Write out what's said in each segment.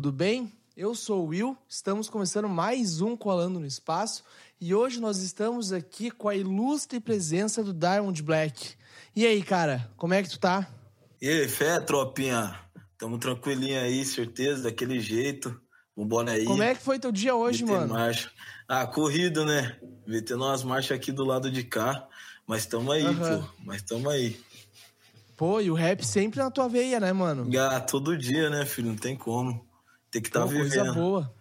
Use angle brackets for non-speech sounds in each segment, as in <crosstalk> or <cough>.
Tudo bem? Eu sou o Will, estamos começando mais um Coalando no Espaço e hoje nós estamos aqui com a ilustre presença do Diamond Black. E aí, cara, como é que tu tá? E aí, fé, tropinha? Tamo tranquilinho aí, certeza, daquele jeito. Vambora aí. Como é que foi teu dia hoje, meter mano? Marcha. Ah, corrido, né? Metendo umas marchas aqui do lado de cá. Mas tamo aí, Aham. pô. Mas tamo aí. Pô, e o rap sempre na tua veia, né, mano? Ah, todo dia, né, filho? Não tem como. Tem que tá Pô, vivendo. coisa boa.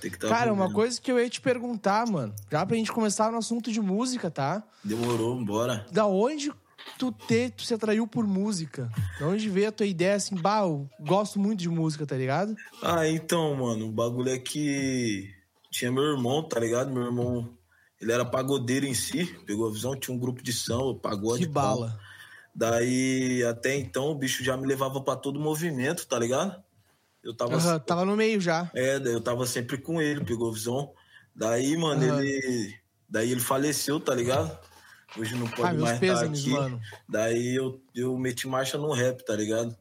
Tem que tá Cara, uma vivendo. coisa que eu ia te perguntar, mano, já pra gente começar no assunto de música, tá? Demorou, bora. Da onde tu, te, tu se atraiu por música? Da onde veio a tua ideia assim, bah, eu gosto muito de música, tá ligado? Ah, então, mano, o bagulho é que tinha meu irmão, tá ligado? Meu irmão, ele era pagodeiro em si, pegou a visão, tinha um grupo de samba, pagode. Que bala. Daí, até então, o bicho já me levava pra todo movimento, tá ligado? Eu tava, Aham, tava no meio já. é, eu tava sempre com ele, pegou visão. Daí, mano, Aham. ele. Daí ele faleceu, tá ligado? Hoje não pode Ah, mais estar pêsames, aqui. mano. Daí eu, eu meti marcha no rap, tá ligado?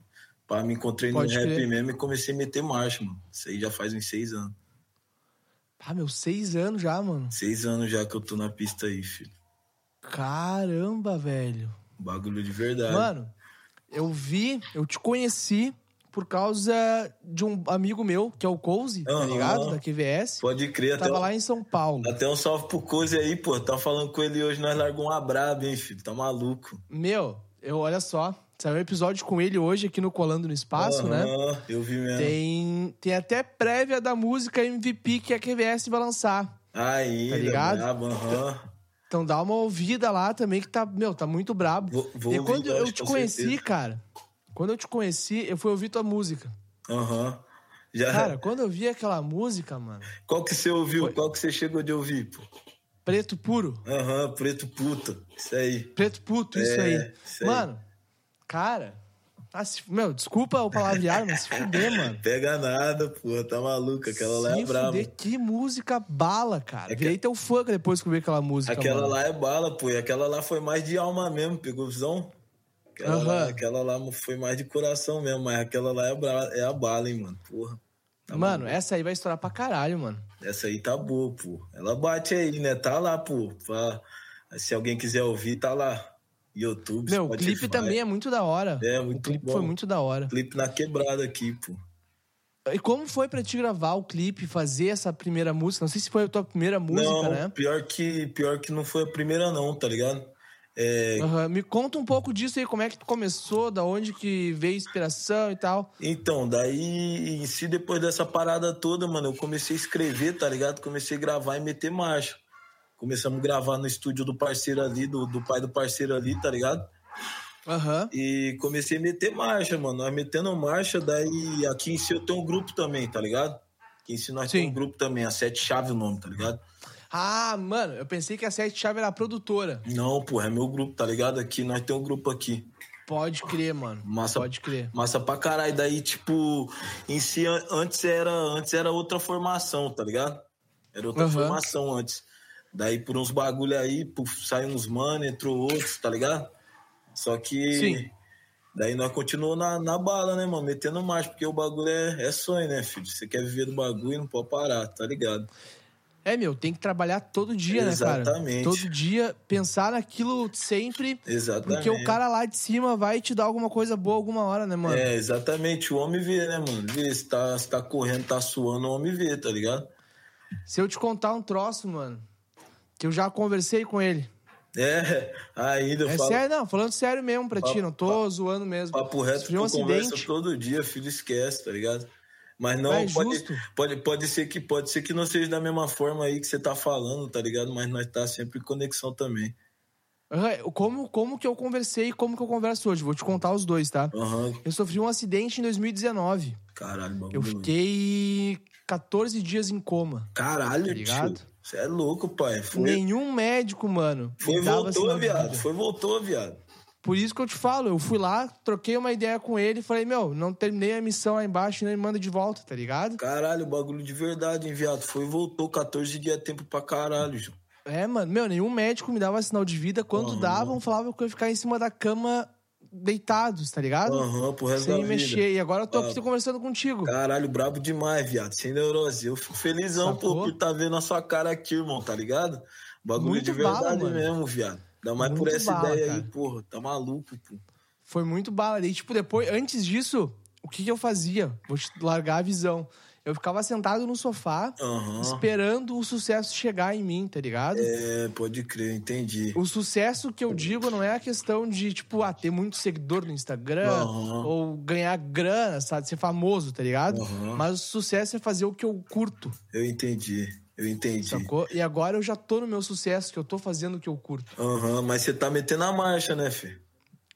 Pá, me encontrei Pode no rap crer. mesmo e comecei a meter marcha, mano. Isso aí já faz uns seis anos. Ah, meus seis anos já, mano. Seis anos já que eu tô na pista aí, filho. Caramba, velho. Bagulho de verdade. Mano, eu vi, eu te conheci por causa de um amigo meu, que é o Cozy, tá Aham. ligado? Da QVS. Pode crer, até, Tava um- lá em São Paulo. até um salve pro Cozy aí, pô. Tá falando com ele hoje, nós largamos uma braba, hein, filho. Tá maluco. Meu, eu olha só, saiu um episódio com ele hoje aqui no Colando no Espaço, né? Aham, Eu vi mesmo. Tem, tem até prévia da música MVP que a QVS vai lançar. Ainda, Tá ligado? brabo, aham. Então dá uma ouvida lá também que tá, meu, tá muito brabo. Vou- vou e quando eu hoje, te conheci, certeza. cara, quando eu te conheci, eu fui ouvir tua música. Aham. Já... Cara, quando eu vi aquela música, mano, Qual que você ouviu? Foi- Qual que você chegou de ouvir, pô? preto puro, Aham, preto puta. Isso aí. preto puto, isso É, aí. isso aí. Mano, cara, ah, se- meu, desculpa o palavreado, mas se fuder, <laughs> mano. Pega nada, pô. Tá maluca. Aquela lá se é braba. fuder, que música bala, cara. É que- Virei teu fã depois que eu vi aquela música, Aquela mano. lá é bala, pô. E aquela lá foi mais de alma mesmo, pegou visão? Aquela, lá, Aham. aquela lá foi mais de coração mesmo, mas aquela lá é, é a bala, hein, mano. Porra. Tá Mano, essa aí vai estourar pra caralho, mano. Essa aí tá boa, pô. Ela bate aí, né? Tá lá, pô. Pra- Se alguém quiser ouvir, tá lá. YouTube, Meu, o Spotify. clipe também é muito da hora. É, o muito clipe bom. foi muito da hora. Clipe na quebrada aqui, pô. E como foi pra te gravar o clipe, fazer essa primeira música? Não sei se foi a tua primeira música, não, né? pior que, pior que não foi a primeira não, tá ligado? É, Aham, Me conta um pouco disso aí, como é que tu começou, da onde que veio a inspiração e tal. Então, daí em si, depois dessa parada toda, mano, eu comecei a escrever, tá ligado? Comecei a gravar e meter marcha. Começamos a gravar no estúdio do parceiro ali, do, do pai do parceiro ali, tá ligado? Aham. E comecei a meter marcha, mano. Nós metendo marcha, daí aqui em si eu tenho um grupo também, tá ligado? Aqui em si nós Sim. temos um grupo também, a Sete Chave o nome, tá ligado? Ah, mano, eu pensei que a Sete Chave era a produtora. Não, porra, é meu grupo, tá ligado? Aqui nós temos um grupo aqui. Pode crer, mano. Massa- Pode crer. Massa pra caralho. Daí, tipo, em si, an- antes era, antes era outra formação, tá ligado? Era outra Aham. formação antes. Daí, por uns bagulho aí, puf, saiu uns mano, entrou outros, tá ligado? Só que. Sim. Daí nós continuamos na, na bala, né, mano? Metendo marcha, porque o bagulho é, é sonho, né, filho? Você quer viver do bagulho, não pode parar, tá ligado? É, meu, tem que trabalhar todo dia, né, cara? Exatamente. Todo dia, pensar naquilo sempre, Exatamente. porque o cara lá de cima vai te dar alguma coisa boa alguma hora, né, mano? É, exatamente. O homem vê, né, mano? Vê se tá, se tá correndo, tá suando, o homem vê, tá ligado? Se eu te contar um troço, mano, que eu já conversei com ele. É, ainda eu É falo. sério, não, falando sério mesmo pra ti, Papo- não tô zoando mesmo. Papo reto, Sofri um tu conversa acidente. todo dia, filho, esquece, tá ligado? Mas não, É pode, pode, pode, ser que, pode ser que não seja da mesma forma aí que você tá falando, tá ligado? Mas nós tá sempre em conexão também. Como, como que eu conversei e como que eu converso hoje? Vou te contar os dois, tá? Aham. Eu sofri um acidente em 2019. Caralho, bagulho. Eu fiquei 14 dias em coma. Caralho, Tá ligado? Você é louco, pai. Foi, Nenhum médico, mano, foi voltou, viado. Foi voltou, viado. Por isso que eu te falo, eu fui lá, troquei uma ideia com ele e falei, meu, não terminei a missão lá embaixo, nem me manda de volta, tá ligado? Caralho, bagulho de verdade, hein, viado. Foi voltou. 14 dias é tempo pra caralho, João. É, mano, meu, nenhum médico me dava sinal de vida. Quando Aham. davam, falavam que eu ia ficar em cima da cama deitados, tá ligado? Aham, pro resto Sem da me vida. mexer. E agora eu tô aqui Ah. tô conversando contigo. Caralho, brabo demais, viado. Sem neurose. Eu fico felizão, Sacou? pô, por tá vendo a sua cara aqui, irmão, tá ligado? Bagulho Muito de verdade bala, mesmo, viado. Dá mais por Muito essa bala, ideia aí, cara. porra. Tá maluco, pô. Foi muito bala. E, tipo, depois, antes disso, o que, que eu fazia? Vou te largar a visão. Eu ficava sentado no sofá, Aham. esperando o sucesso chegar em mim, tá ligado? É, pode crer, entendi. O sucesso que eu digo não é a questão de, tipo, ah, ter muito seguidor no Instagram Aham. ou ganhar grana, sabe? Ser famoso, tá ligado? Aham. Mas o sucesso é fazer o que eu curto, Eu entendi. Eu entendi. sacou? E agora eu já tô no meu sucesso, que eu tô fazendo o que eu curto. Aham, mas você tá metendo a marcha, né, Fê?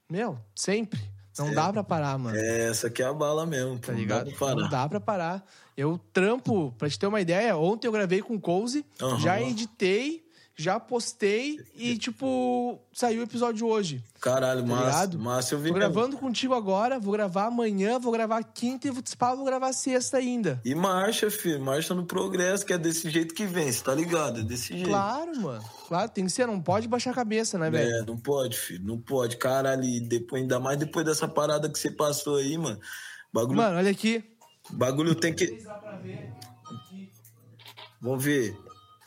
Meu, sempre. Não Certo. dá pra parar, mano. É, essa aqui é a bala mesmo. Tá não ligado? dá pra parar. Não dá pra parar. Eu trampo, pra te ter uma ideia, ontem eu gravei com o Cozy, Aham. já editei, já postei e, tipo, saiu o episódio hoje. Caralho, Tá massa. ligado? Massa, eu vi Tô mesmo. gravando contigo agora, vou gravar amanhã, vou gravar quinta e vou, pá, vou gravar sexta ainda. E marcha, filho. Marcha no progresso, que é desse jeito que vem, você tá ligado? É desse jeito. Claro, mano. Claro, tem que ser, não pode baixar a cabeça, né, velho? É, não pode, filho. Não pode. Caralho, e depois, ainda mais depois dessa parada que você passou aí, mano. Bagulho, Mano, olha aqui. bagulho tem que. Vamos ver.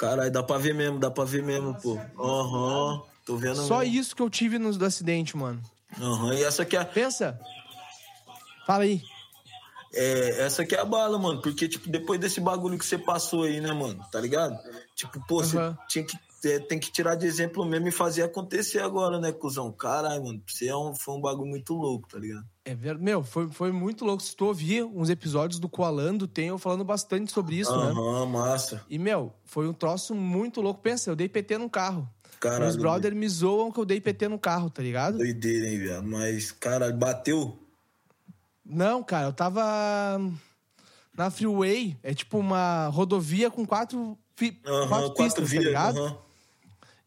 Caralho, dá pra ver mesmo, dá pra ver mesmo, pô. Aham. Tô vendo Só mesmo. isso que eu tive no do acidente, mano. Aham. E essa aqui é, Pensa. Fala aí. é, essa aqui é a bala, mano. Porque, tipo, depois desse bagulho que você passou aí, né, mano? Tá ligado? Tipo, pô, você Aham. tinha que. É, tem que tirar de exemplo mesmo e fazer acontecer agora, né, cuzão? Caralho, mano. Você é um, foi um bagulho muito louco, tá ligado? É verdade. Meu, foi, foi muito louco. Se tu ouvir uns episódios do Coalando, tem eu falando bastante sobre isso, né? Aham, massa. E, meu, foi um troço muito louco. Pensa, eu dei PT no carro. Caralho. Meus brothers me zoam que eu dei PT no carro, tá ligado? Doideira, hein, viado? Mas, caralho, bateu? Não, cara, eu tava na freeway. É tipo uma rodovia com quatro, Aham, quatro, quatro, pistas, vias. tá ligado? aham.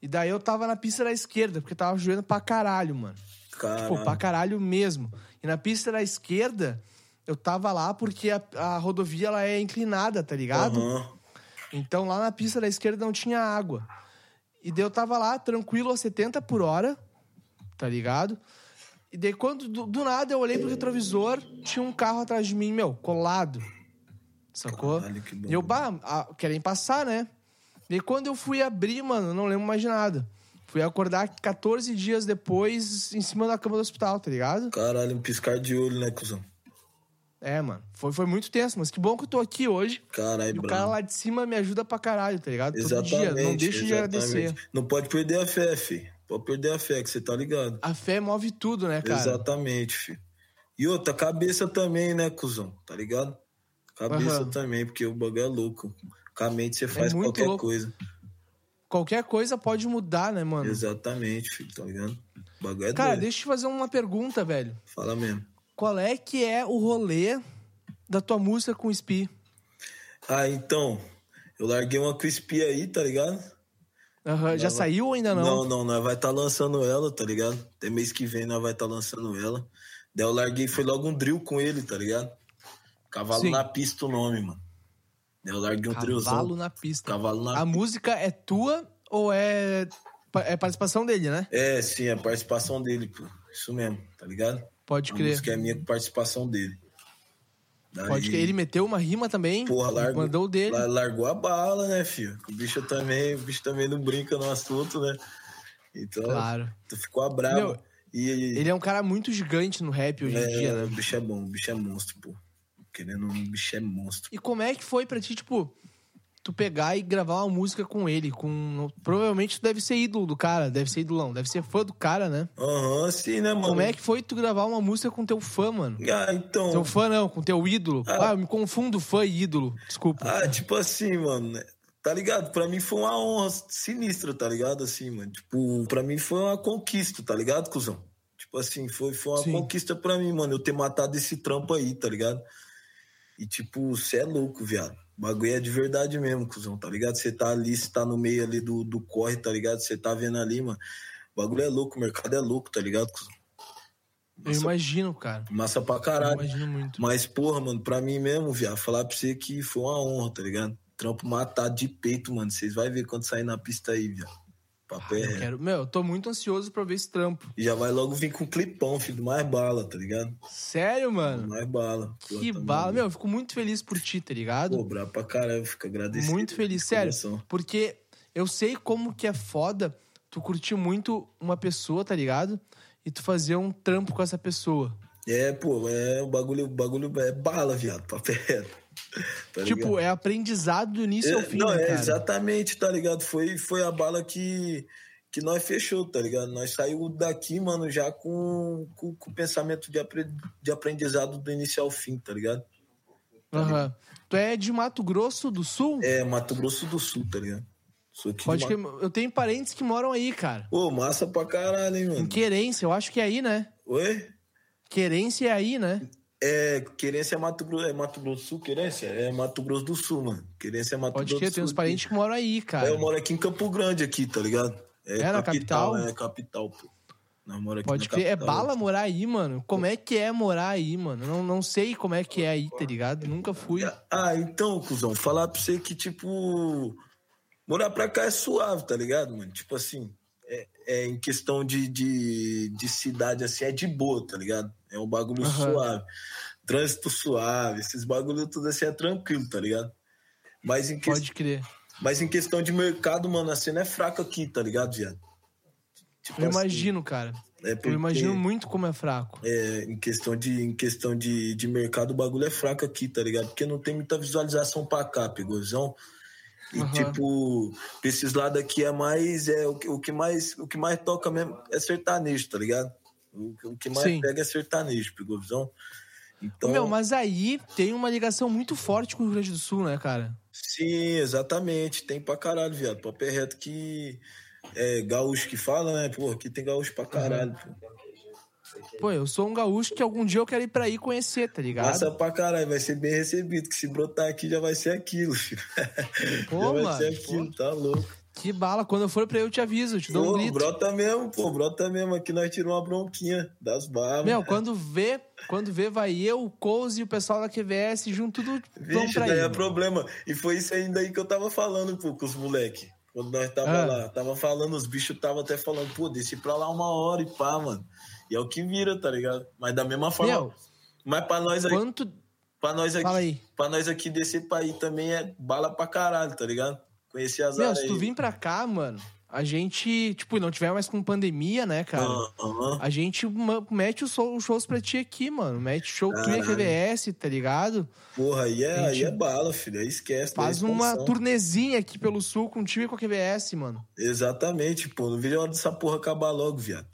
E daí eu tava na pista da esquerda, porque tava chovendo pra caralho, mano. Caralho. Tipo, pra caralho mesmo. E na pista da esquerda, eu tava lá porque a, a rodovia ela é inclinada, tá ligado? Aham. Então lá na pista da esquerda não tinha água. E daí eu tava lá, tranquilo, a 70 por hora, tá ligado? E daí quando, do, do nada, eu olhei pro retrovisor, tinha um carro atrás de mim, meu, colado. Sacou? Caralho, que bom. E eu, bah, ah, querem passar, né? E quando eu fui abrir, mano, eu não lembro mais de nada. Fui acordar 14 dias depois em cima da cama do hospital, tá ligado? Caralho, um piscar de olho, né, cuzão? É, mano. Foi, foi muito tenso, mas que bom que eu tô aqui hoje. Caralho, E o cara lá de cima me ajuda pra caralho, tá ligado? Todo Exatamente. dia. Não deixa de agradecer. Não pode perder a fé, fi. Pode perder a fé, que você tá ligado. A fé move tudo, né, cara? Exatamente, fi. E outra, cabeça também, né, cuzão? Tá ligado? Cabeça Aham. também, porque o bagulho é louco. Com a mente você faz muito qualquer louco. coisa. Qualquer coisa pode mudar, né, mano? Exatamente, filho, tá ligado? O bagulho é Cara, doido. deixa eu te fazer uma pergunta, velho. Fala mesmo. Qual é que é o rolê da tua música com o Spi? Ah, então, eu larguei uma crispy aí, tá ligado? Aham, Já Não, saiu ou ainda não? Não, não, nós vai estar lançando ela, tá ligado? Até mês que vem nós vai estar lançando ela. Daí eu larguei, foi logo um drill com ele, tá ligado? Cavalo Sim. na pista o nome, mano. Eu larguei um Cavalo drillzão. na pista. Cavalo na A música é tua ou é, é participação dele, né? É, sim, a participação dele, pô. Isso mesmo, tá ligado? Pode A crer. música é minha com participação dele. Daí, Pode crer. Ele meteu uma rima também. Porra, largou, Mandou dele. la- largou a bala, né, filho? O bicho também, o bicho também não brinca no assunto, né? Então, Claro. tu ficou bravo. Meu, e Ele é um cara muito gigante no rap hoje em é, dia, né? o bicho é bom, o bicho é monstro, pô. Querendo um, bicho é monstro. E como é que foi pra ti, tipo, tu pegar e gravar uma música com ele? Com... Provavelmente tu deve ser ídolo do cara, deve ser idolão, deve ser fã do cara, né? Aham, sim, né, mano? Como é que foi tu gravar uma música com teu fã, mano? Ah, então. Teu fã não, com teu ídolo. Ah. Ah, eu me confundo fã e ídolo. Desculpa. Ah, tipo assim, mano. né? tá ligado? Pra mim foi uma honra sinistra, tá ligado? Assim, mano. Tipo, pra mim foi uma conquista, tá ligado, cuzão? Tipo assim, foi, foi uma Sim. conquista pra mim, mano. Eu ter matado esse trampo aí, tá ligado? E, tipo, você é louco, viado. O bagulho é de verdade mesmo, cuzão, tá ligado? Você tá ali, você tá no meio ali do, do corre, tá ligado? Você tá vendo ali, mano. O bagulho é louco, o mercado é louco, tá ligado, cuzão? Eu imagino, cara. Massa pra Eu caralho. imagino muito. Mas, porra, mano, pra mim mesmo, viado, falar pra você que foi uma honra, tá ligado? Trampo matado de peito, mano. Vocês vão ver quando sair na pista aí, viado. Papo é Eu reto. quero... Meu, eu tô muito ansioso pra ver esse trampo. E já vai logo vir com clipão, filho, mais bala, tá ligado? Sério, mano? Mais bala. Que tá bala. Meu, eu fico muito feliz por ti, tá ligado? Pô, brabo pra caralho, fico agradecido. muito feliz, sério. Porque eu sei como que é foda tu curtir muito uma pessoa, tá ligado? E tu fazer um trampo com essa pessoa. É, pô, é o bagulho, o bagulho é bala, viado, papel. Tá tipo, é aprendizado do início ao É, fim, não, né, é exatamente, tá ligado? Foi, foi a bala que, que nós fechou, tá ligado? Nós saímos daqui, mano, já com, com, com o pensamento de, apre- de aprendizado do início ao fim, tá ligado? Aham. Tu é de Mato Grosso do Sul? É, Mato Grosso do Sul, tá ligado? Pode que eu tenho parentes que moram aí, cara. Pô, massa pra caralho, hein, Em mano? Querência, eu acho que é aí, né? Oi? Querência é aí, né? É, Querência é Mato Grosso, é Mato Grosso do Sul, Querência? É Mato Grosso do Sul, mano. Querência é Mato Pode Grosso que do tem uns Sul. parentes que moram aí, cara. É, eu moro aqui em Campo Grande, aqui, tá ligado? É na capital? É, capital, pô. Pode na crer. É capital. bala morar aí, mano. Como é que é morar aí, mano? Não, não sei como é que é aí, tá ligado? Nunca fui. Ah, então, cuzão, falar pra você que, tipo, morar pra cá é suave, tá ligado, mano? Tipo assim, é, em questão de, de, de cidade, assim, é de boa, tá ligado? É um bagulho Aham. suave. Trânsito suave, esses bagulho tudo assim é tranquilo, tá ligado? Mas em, que... Pode crer. Mas em questão de mercado, mano, a cena é fraca aqui, tá ligado, viado? Tipo Eu assim, imagino, cara. é porque- Eu imagino muito como é fraco. É, em questão, de, em questão de, de mercado, o bagulho é fraco aqui, tá ligado? Porque não tem muita visualização pra cá, pegozão. E, Aham. tipo, pra esses lados aqui é mais. É, o, que- o, que mais o que mais toca mesmo é sertanejo, tá ligado? O, que- o que mais Sim. pega é sertanejo, pegozão. Então, Meu, mas aí tem uma ligação muito forte com o Rio Grande do Sul, né, cara? sim, exatamente. Tem pra caralho, viado. Papo é reto que. É gaúcho que fala, né? Pô, aqui tem gaúcho pra caralho. pô. Pô, eu sou um gaúcho que algum dia eu quero ir pra aí conhecer, tá ligado? Massa pra caralho, vai ser bem recebido, que se brotar aqui já vai ser aquilo, filho. <laughs> Pô, já vai mano, ser aquilo, tá louco. Que bala. Quando eu for pra aí, eu te aviso, eu te dou um Pô, grito. brota mesmo, pô, brota mesmo. Aqui nós tiramos uma bronquinha das barbas. Meu, <laughs> quando vê, quando vê, vai eu, o Couse e o pessoal da QVS junto, tudo Vixe, daí aí. é problema. E foi isso ainda aí que eu tava falando, pô, com os moleque. Quando nós tava Ah. lá, tava falando, os bichos tava até falando, pô, desci pra lá uma hora e pá, mano. E é o que vira, tá ligado? Mas da mesma forma. Meu, mas pra nós aí, quanto... pra nós aqui, Fala aí. pra nós aqui descer pra aí também é bala pra caralho, tá ligado? Conhecer as Meu, áreas se tu vir pra cá, mano, a gente, tipo, não tiver mais com pandemia, né, cara? A gente mete os show- os shows pra ti aqui, mano. Mete show tu e Caralho. Tá ligado? Porra, aí é, aí é bala, filho. Aí esquece. Faz uma expansão. turnezinha aqui pelo sul contigo e com a QVS, mano. Exatamente, pô. Não vejo a hora dessa porra acabar logo, viado.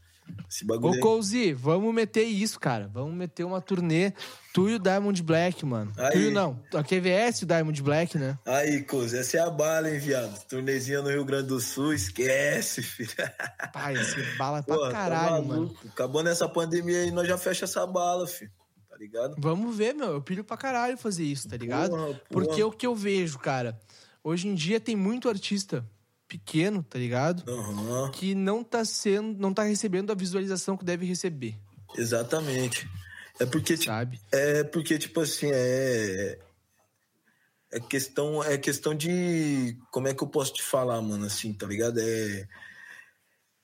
Esse Ô, bagulho aí. Cozy, vamos meter isso, cara. Vamos meter uma turnê. Tu e o Diamond Black, mano. Tu Aí. e o não. A QVS e o Diamond Black, né? Aí, Coz, essa é a bala, hein, viado. Turnezinha no Rio Grande do Sul, esquece, filho. <laughs> Pai, esse bala pra Porra, tá caralho, mano. maluco. Acabou nessa pandemia aí, nós já fecha essa bala, filho. Tá ligado? Vamos ver, meu. Eu pilho pra caralho fazer isso, tá ligado? Porra, porra. Porque o que eu vejo, cara, hoje em dia tem muito artista pequeno, tá ligado? Aham, Que não tá sendo, não tá recebendo a visualização que deve receber, exatamente. É porque, tipo, sabe? é porque, tipo assim, é. É questão, é questão de. Como é que eu posso te falar, mano, assim, tá ligado? É.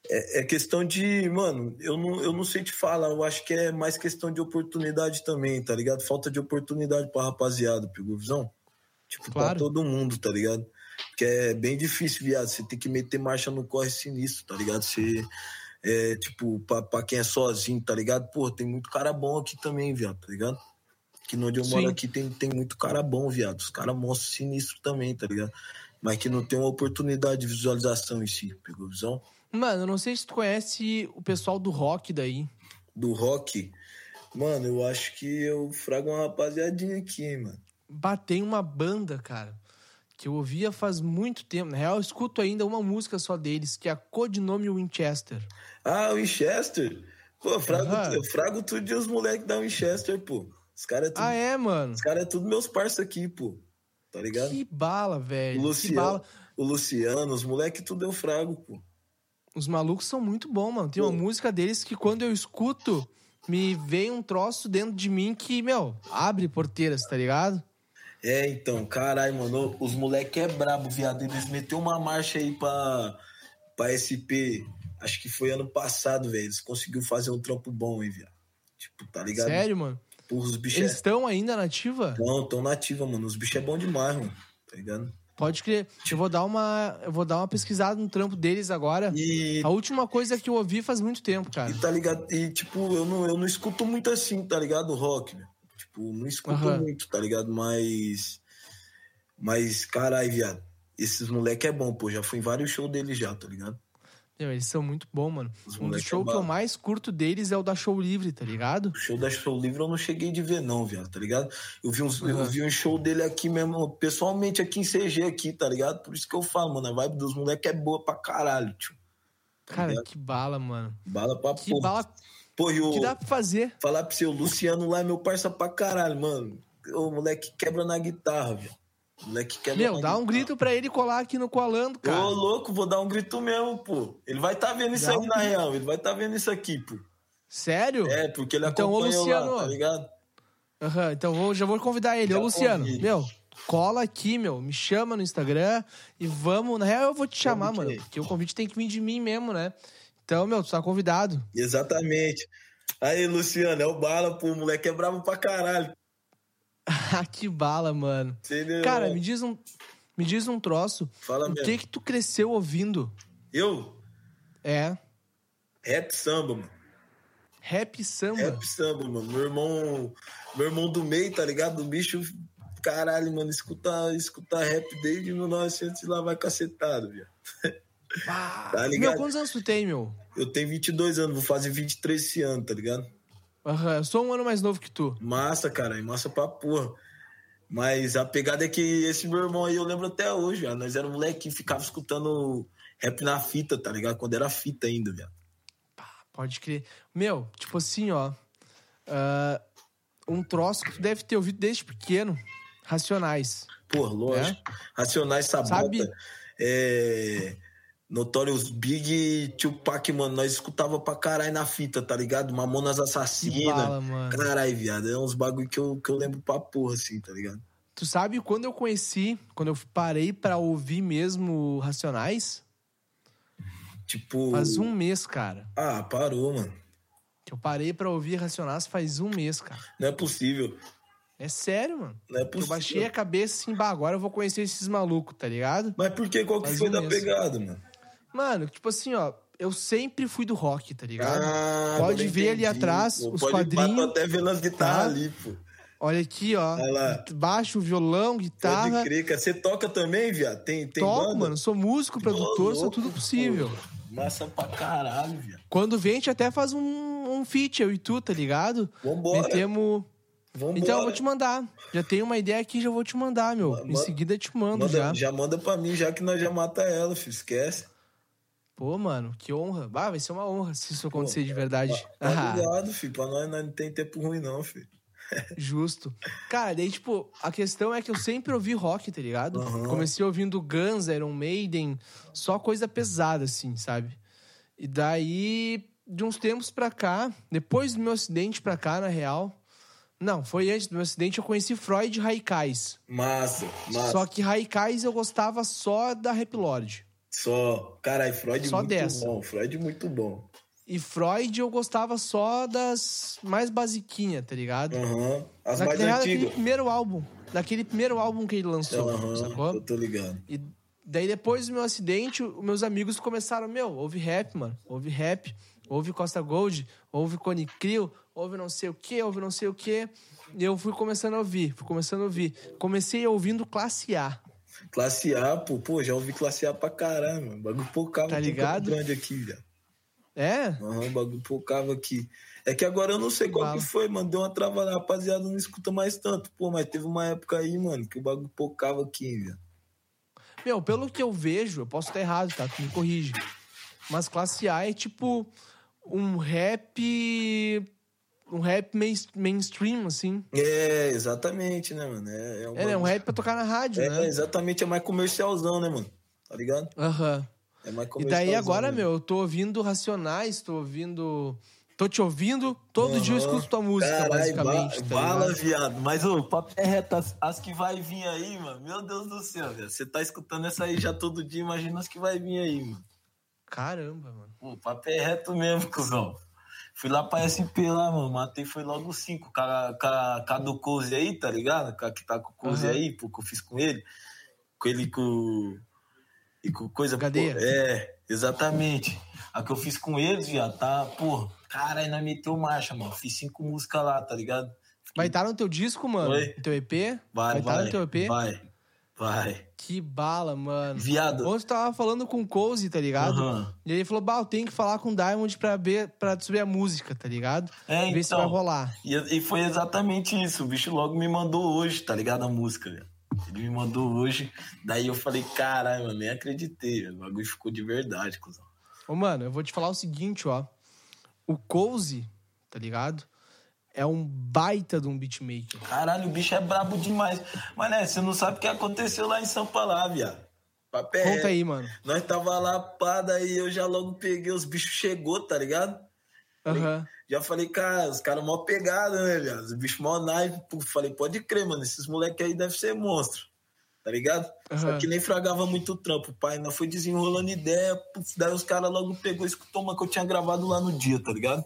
É, é questão de. Mano, eu não, eu não sei te falar. Eu acho que é mais questão de oportunidade também, tá ligado? Falta de oportunidade pra rapaziada, pegou visão? Tipo, Claro. pra todo mundo, tá ligado? Que é bem difícil, viado. Você tem que meter marcha no corre sinistro, tá ligado? Você. É, tipo, pra, pra quem é sozinho, tá ligado? Pô, tem muito cara bom aqui também, viado, tá ligado? Que onde eu moro Sim. aqui tem, tem muito cara bom, viado. Os caras monstros sinistros também, tá ligado? Mas que não tem uma oportunidade de visualização em si, pegou visão? Mano, eu não sei se tu conhece o pessoal do rock daí. Do rock, mano, eu acho que eu frago uma rapaziadinha aqui, hein, mano. Bah, tem uma banda, cara, que eu ouvia faz muito tempo. Na real, eu escuto ainda uma música só deles, que é a Codinome Winchester. Ah, Winchester? Pô, eu frago, Aham. eu frago tudo os moleques da Winchester, pô. Os caras é tudo, Ah, é, mano? os cara é tudo meus parça aqui, pô. Tá ligado? Que bala, O velho. Que Luciano, bala. o Luciano, os moleques tudo eu frago, pô. Os malucos são muito bons, mano. Tem uma Pô. música deles que quando eu escuto, me vem um troço dentro de mim que, meu, abre porteiras, tá ligado? É, então, caralho, mano, os moleques é brabo, viado. Eles meteu uma marcha aí pra, pra SP, acho que foi ano passado, velho. Eles conseguiram fazer um trampo bom, hein, viado. Tipo, tá ligado? Sério, mano. Porra, os bichos Eles é... estão ainda na ativa? Não, tão nativa, mano. Os bichos é bom demais, mano. Tá ligado? Pode crer. Eu vou dar uma, eu vou dar uma pesquisada no trampo deles agora. E, A última coisa que eu ouvi faz muito tempo, cara. e tá ligado? E, tipo, eu não, eu não escuto muito assim, tá ligado? Rock, meu. Tipo, não escuto Aham. muito, tá ligado? Mas. Mas, caralho, viado. Esses moleque é bom, pô. Já fui em vários shows deles já, tá ligado? Meu, eles são muito bons, mano. Os Um dos moleque shows é que eu mais curto deles é o da Show Livre, tá ligado? O show da Show Livre eu não cheguei de ver, não, viado, tá ligado? Eu vi, uns, eu Uhum. vi um show dele aqui mesmo, pessoalmente aqui em CG, aqui, tá ligado? Por isso que eu falo, mano, a vibe dos moleques é boa pra caralho, tio. Cara, ligado? que bala, mano. Bala pra Que porra. bala Pô, e o, que dá pra fazer. falar pra você, o Luciano lá é meu parça pra caralho, mano. O moleque quebra na guitarra, velho. Moleque quebra Meu, dá um guitarra. grito pra ele colar aqui no Colando, Ô, cara. louco, vou dar um grito mesmo, pô. Ele vai tá vendo isso Dá aí um na grito. real, ele vai tá vendo isso aqui, pô. Sério? É, porque ele Então, ô, acompanhou Luciano, lá, tá ligado? Aham, então vou, já vou convidar ele. Já Ô, Luciano, meu, cola aqui, meu. Me chama no Instagram e vamos. Na real, eu vou te chamar, mano. que- Porque o convite tem que vir de mim mesmo, né? Então, meu, tu tá convidado. Exatamente. Aí, Luciano, é o bala, pô. O moleque é bravo pra caralho. <laughs> Ah, que bala, mano. Entendeu? Cara, me diz um, me diz um troço. Fala o mesmo. que que tu cresceu ouvindo? Eu? É, Rap samba, mano. rap samba. Rap samba, mano. Meu irmão, meu irmão do meio, tá ligado? O bicho, caralho, mano, escuta, escuta rap desde 1900 e lá vai cacetado, viu? <laughs> Ah, Tá meu, ligado? quantos anos tu tem, meu? Eu tenho 22 anos, vou fazer 23 esse ano, tá ligado? Aham, eu sou um ano mais novo que tu. Massa, cara, massa pra porra. Mas a pegada é que esse meu irmão aí eu lembro até hoje, viado. Nós era moleque que ficava escutando rap na fita, tá ligado? Quando era fita ainda, viado. Pode crer. Meu, tipo assim, ó. ah, um troço que tu deve ter ouvido desde pequeno. Racionais. Pô, lógico. Racionais Sabota. É? Sabe- É... Notorious Big Tupac, mano. Nós escutava pra caralho na fita, tá ligado? Mamonas Assassina. Caralho, viado. É uns bagulho que eu, que eu lembro pra porra, assim, tá ligado? Tu sabe quando eu conheci, quando eu parei pra ouvir mesmo Racionais? Tipo. Faz um mês, cara. Ah, parou, mano. Que eu parei pra ouvir Racionais faz um mês, cara. Não é possível. É sério, mano. Não é Eu possível. baixei a cabeça assim, bah, agora eu vou conhecer esses malucos, tá ligado? Mas por que? Qual que Faz foi um da mês. pegada, mano? Mano, tipo assim, ó, eu sempre fui do rock, tá ligado? Ah, Pode ver ali entendi, atrás pô. os Pode quadrinhos, Tô até vendo as guitarras tá? ali, pô. Olha aqui, ó. Olha. Baixo, violão, guitarra. Pode crer, cara. Você toca também, viado? Tem, tem Toco, banda? mano. Sou músico, produtor, sou tudo possível. pô. Massa pra caralho, viado. Quando vem, a gente até faz um, um feat, eu e tu, tá ligado? Vambora. Metemos. Vambora. Então eu vou te mandar. Já tenho uma ideia aqui, já vou te mandar, meu. Em seguida eu te mando Manda- já. já. manda pra mim, já que nós já mata ela, filho. Esquece. Pô, mano, que honra. Bah, vai ser uma honra se isso acontecer de verdade. Tá Ah, ligado, filho. Pra nós, nós não tem tempo ruim, não, filho. <laughs> justo. Cara, daí, tipo, a questão é que eu sempre ouvi rock, tá ligado? Aham. Comecei ouvindo Guns, Iron Maiden, só coisa pesada, assim, sabe? E daí, de uns tempos pra cá, depois do meu acidente pra cá, na real. Não, foi antes do meu acidente, eu conheci Freud e Raikais. Massa, massa. Só que Raikais eu gostava só da Rap Lord. Só. Caralho, Freud Só muito dessa. bom. Freud muito bom. E Freud eu gostava só das mais basiquinhas, tá ligado? Aham. As Na mais real, daquele antigas. primeiro álbum. Daquele primeiro álbum que ele lançou, Aham, sacou? eu tô ligado. E daí, depois do meu acidente, os meus amigos começaram, meu, ouve rap, mano. Ouve rap, ouve Costa Gold, ouve Cone Crew, ouve não sei o que, ouve não sei o que. E eu fui começando a ouvir, fui começando a ouvir. Comecei ouvindo Classe A. Classe A, pô, pô, já ouvi classe A pra caralho, mano. Bagulho pocava Tá ligado? Grande aqui, velho. É? Aham, bagulho pocava aqui. É que agora eu não sei qual que foi, mano. Deu uma travada, a rapaziada não escuta mais tanto. Pô, mas teve uma época aí, mano, que o bagulho pocava aqui, velho. Meu, pelo que eu vejo, eu posso estar errado, tá? Tu me corrige. Mas classe A é tipo um rap. Um rap main- mainstream, assim. É, exatamente, né, mano? É, é, um É, né? um rap pra tocar na rádio, É, né? exatamente, é mais comercialzão, né, mano? Tá ligado? Aham. É mais E comercialzão. daí agora, né? meu, eu tô ouvindo Racionais, tô ouvindo. Tô te ouvindo, todo dia eu escuto tua música, Carai, basicamente. ba- tá bala, viado. Mas, ô, papo é reto. As, as que vai vir aí, mano. Meu Deus do céu, velho. Você tá escutando essa aí já todo dia, imagina as que vai vir aí, mano. Caramba, mano. Pô, papo é reto mesmo, <laughs> cuzão. Fui lá pra SP lá, mano. Matei foi logo cinco. Com a, com a, com a do Cozy aí, tá ligado? Com a que tá com o Cozy Aham. aí, pô, que eu fiz com ele. Com ele e com. E com coisa. Cadeia. pô, é, exatamente. A que eu fiz com eles, viado, tá, pô. Caralho, nós meteu marcha, mano. Fiz cinco músicas lá, tá ligado? Vai estar no teu disco, mano? Oi? No teu EP? Vai, estar vai. no teu EP? Vai, vai. Que bala, mano. Viado. Ontem eu tava falando com o Cozy, tá ligado? Aham. E ele falou, bah, eu tenho que falar com o Diamond pra, ver, pra subir a música, tá ligado? É, Ver se então. vai rolar. E, e foi exatamente isso. O bicho logo me mandou hoje, tá ligado? A música, velho. Ele me mandou hoje. Daí eu falei, caralho, mano, nem acreditei. O bagulho ficou de verdade, cuzão. Ô, mano, eu vou te falar o seguinte, ó. O Cozy, tá ligado? É um baita de um beatmaker. Caralho, o bicho é brabo demais. Mas, né, você não sabe o que aconteceu lá em São Paulo, viado. Papel. Conta aí, mano. Nós tava lá, pá, daí eu já logo peguei, os bichos chegou, tá ligado? Aham. Já falei, cara, os caras mó pegada, né, viado? Os bichos mó naipe. Pô, Falei, pode crer, mano, esses moleque aí devem ser monstro. Tá ligado? Só Aham. que nem fragava muito trampo, pai. Nós foi desenrolando ideia, putz, daí os caras logo pegou e escutou uma que eu tinha gravado lá no dia, tá ligado?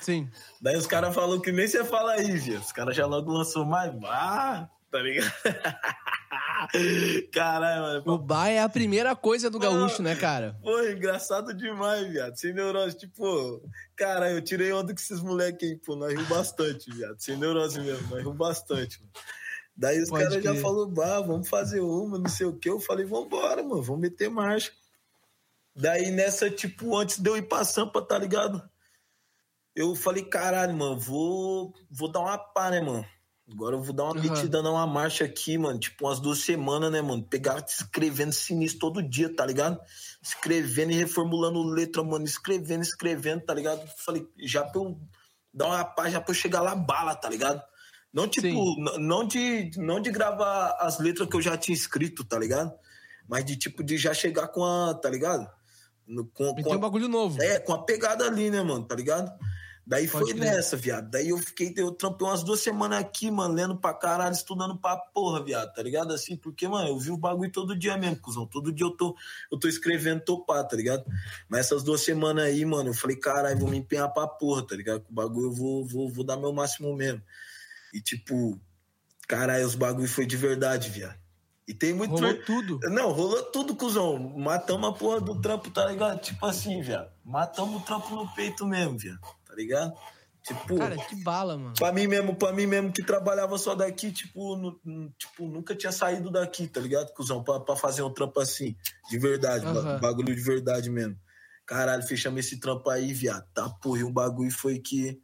Sim. Daí os caras falaram que nem você fala aí, viado. Os caras já logo lançou mais, ah, tá ligado? <laughs> Caralho, mano. O bar é a primeira coisa do gaúcho, né, cara? Pô, engraçado demais, viado. Sem neurose, tipo, cara, eu tirei onda com esses moleques aí, pô, nós riu bastante, viado. Sem neurose mesmo, nós riu bastante, mano. Daí os caras já falaram, bah, vamos fazer uma, não sei o quê. Eu falei, vambora, mano, vamos meter marcha. Daí nessa, tipo, antes de eu ir pra Sampa, tá ligado? Eu falei, caralho, mano, vou, vou dar uma pá, né, mano? Agora eu vou dar uma Aham. metida, dar uma marcha aqui, mano. Tipo, umas duas semanas, né, mano? Pegar escrevendo sinistro todo dia, tá ligado? Escrevendo e reformulando letra, mano. Escrevendo, escrevendo, tá ligado? Falei, já pra eu dar uma paz, já pra eu chegar lá bala, tá ligado? Não, tipo, não de, não de gravar as letras que eu já tinha escrito, tá ligado? Mas de, tipo, de já chegar com a, tá ligado? No- com, com a- um bagulho novo. é, com a pegada ali, né, mano? Tá ligado? Daí Pode foi crer. nessa, viado. Daí eu fiquei, eu trampei umas duas semanas aqui, mano, lendo pra caralho, estudando pra porra, viado, tá ligado? Assim, porque, mano, eu vi o bagulho todo dia mesmo, cuzão. Todo dia eu tô, eu tô escrevendo topar, tá ligado? Mas essas duas semanas aí, mano, eu falei, caralho, vou me empenhar pra porra, tá ligado? Com o bagulho eu vou, vou, vou dar meu máximo mesmo. E, tipo, caralho, os bagulho foi de verdade, viado. E tem muito. Rolou tudo. Não, rolou tudo, cuzão. Matamos a porra do trampo, tá ligado? Tipo assim, viado. Matamos o trampo no peito mesmo, viado. Tá ligado? Tipo, Cara, que bala, mano. pra mim mesmo, pra mim mesmo que trabalhava só daqui, tipo, nu- tipo nunca tinha saído daqui, tá ligado, cuzão? Pra, pra fazer um trampo assim, de verdade, Aham. bagulho de verdade mesmo. Caralho, fechamos esse trampo aí, viado. Tá, porra, e o bagulho foi que.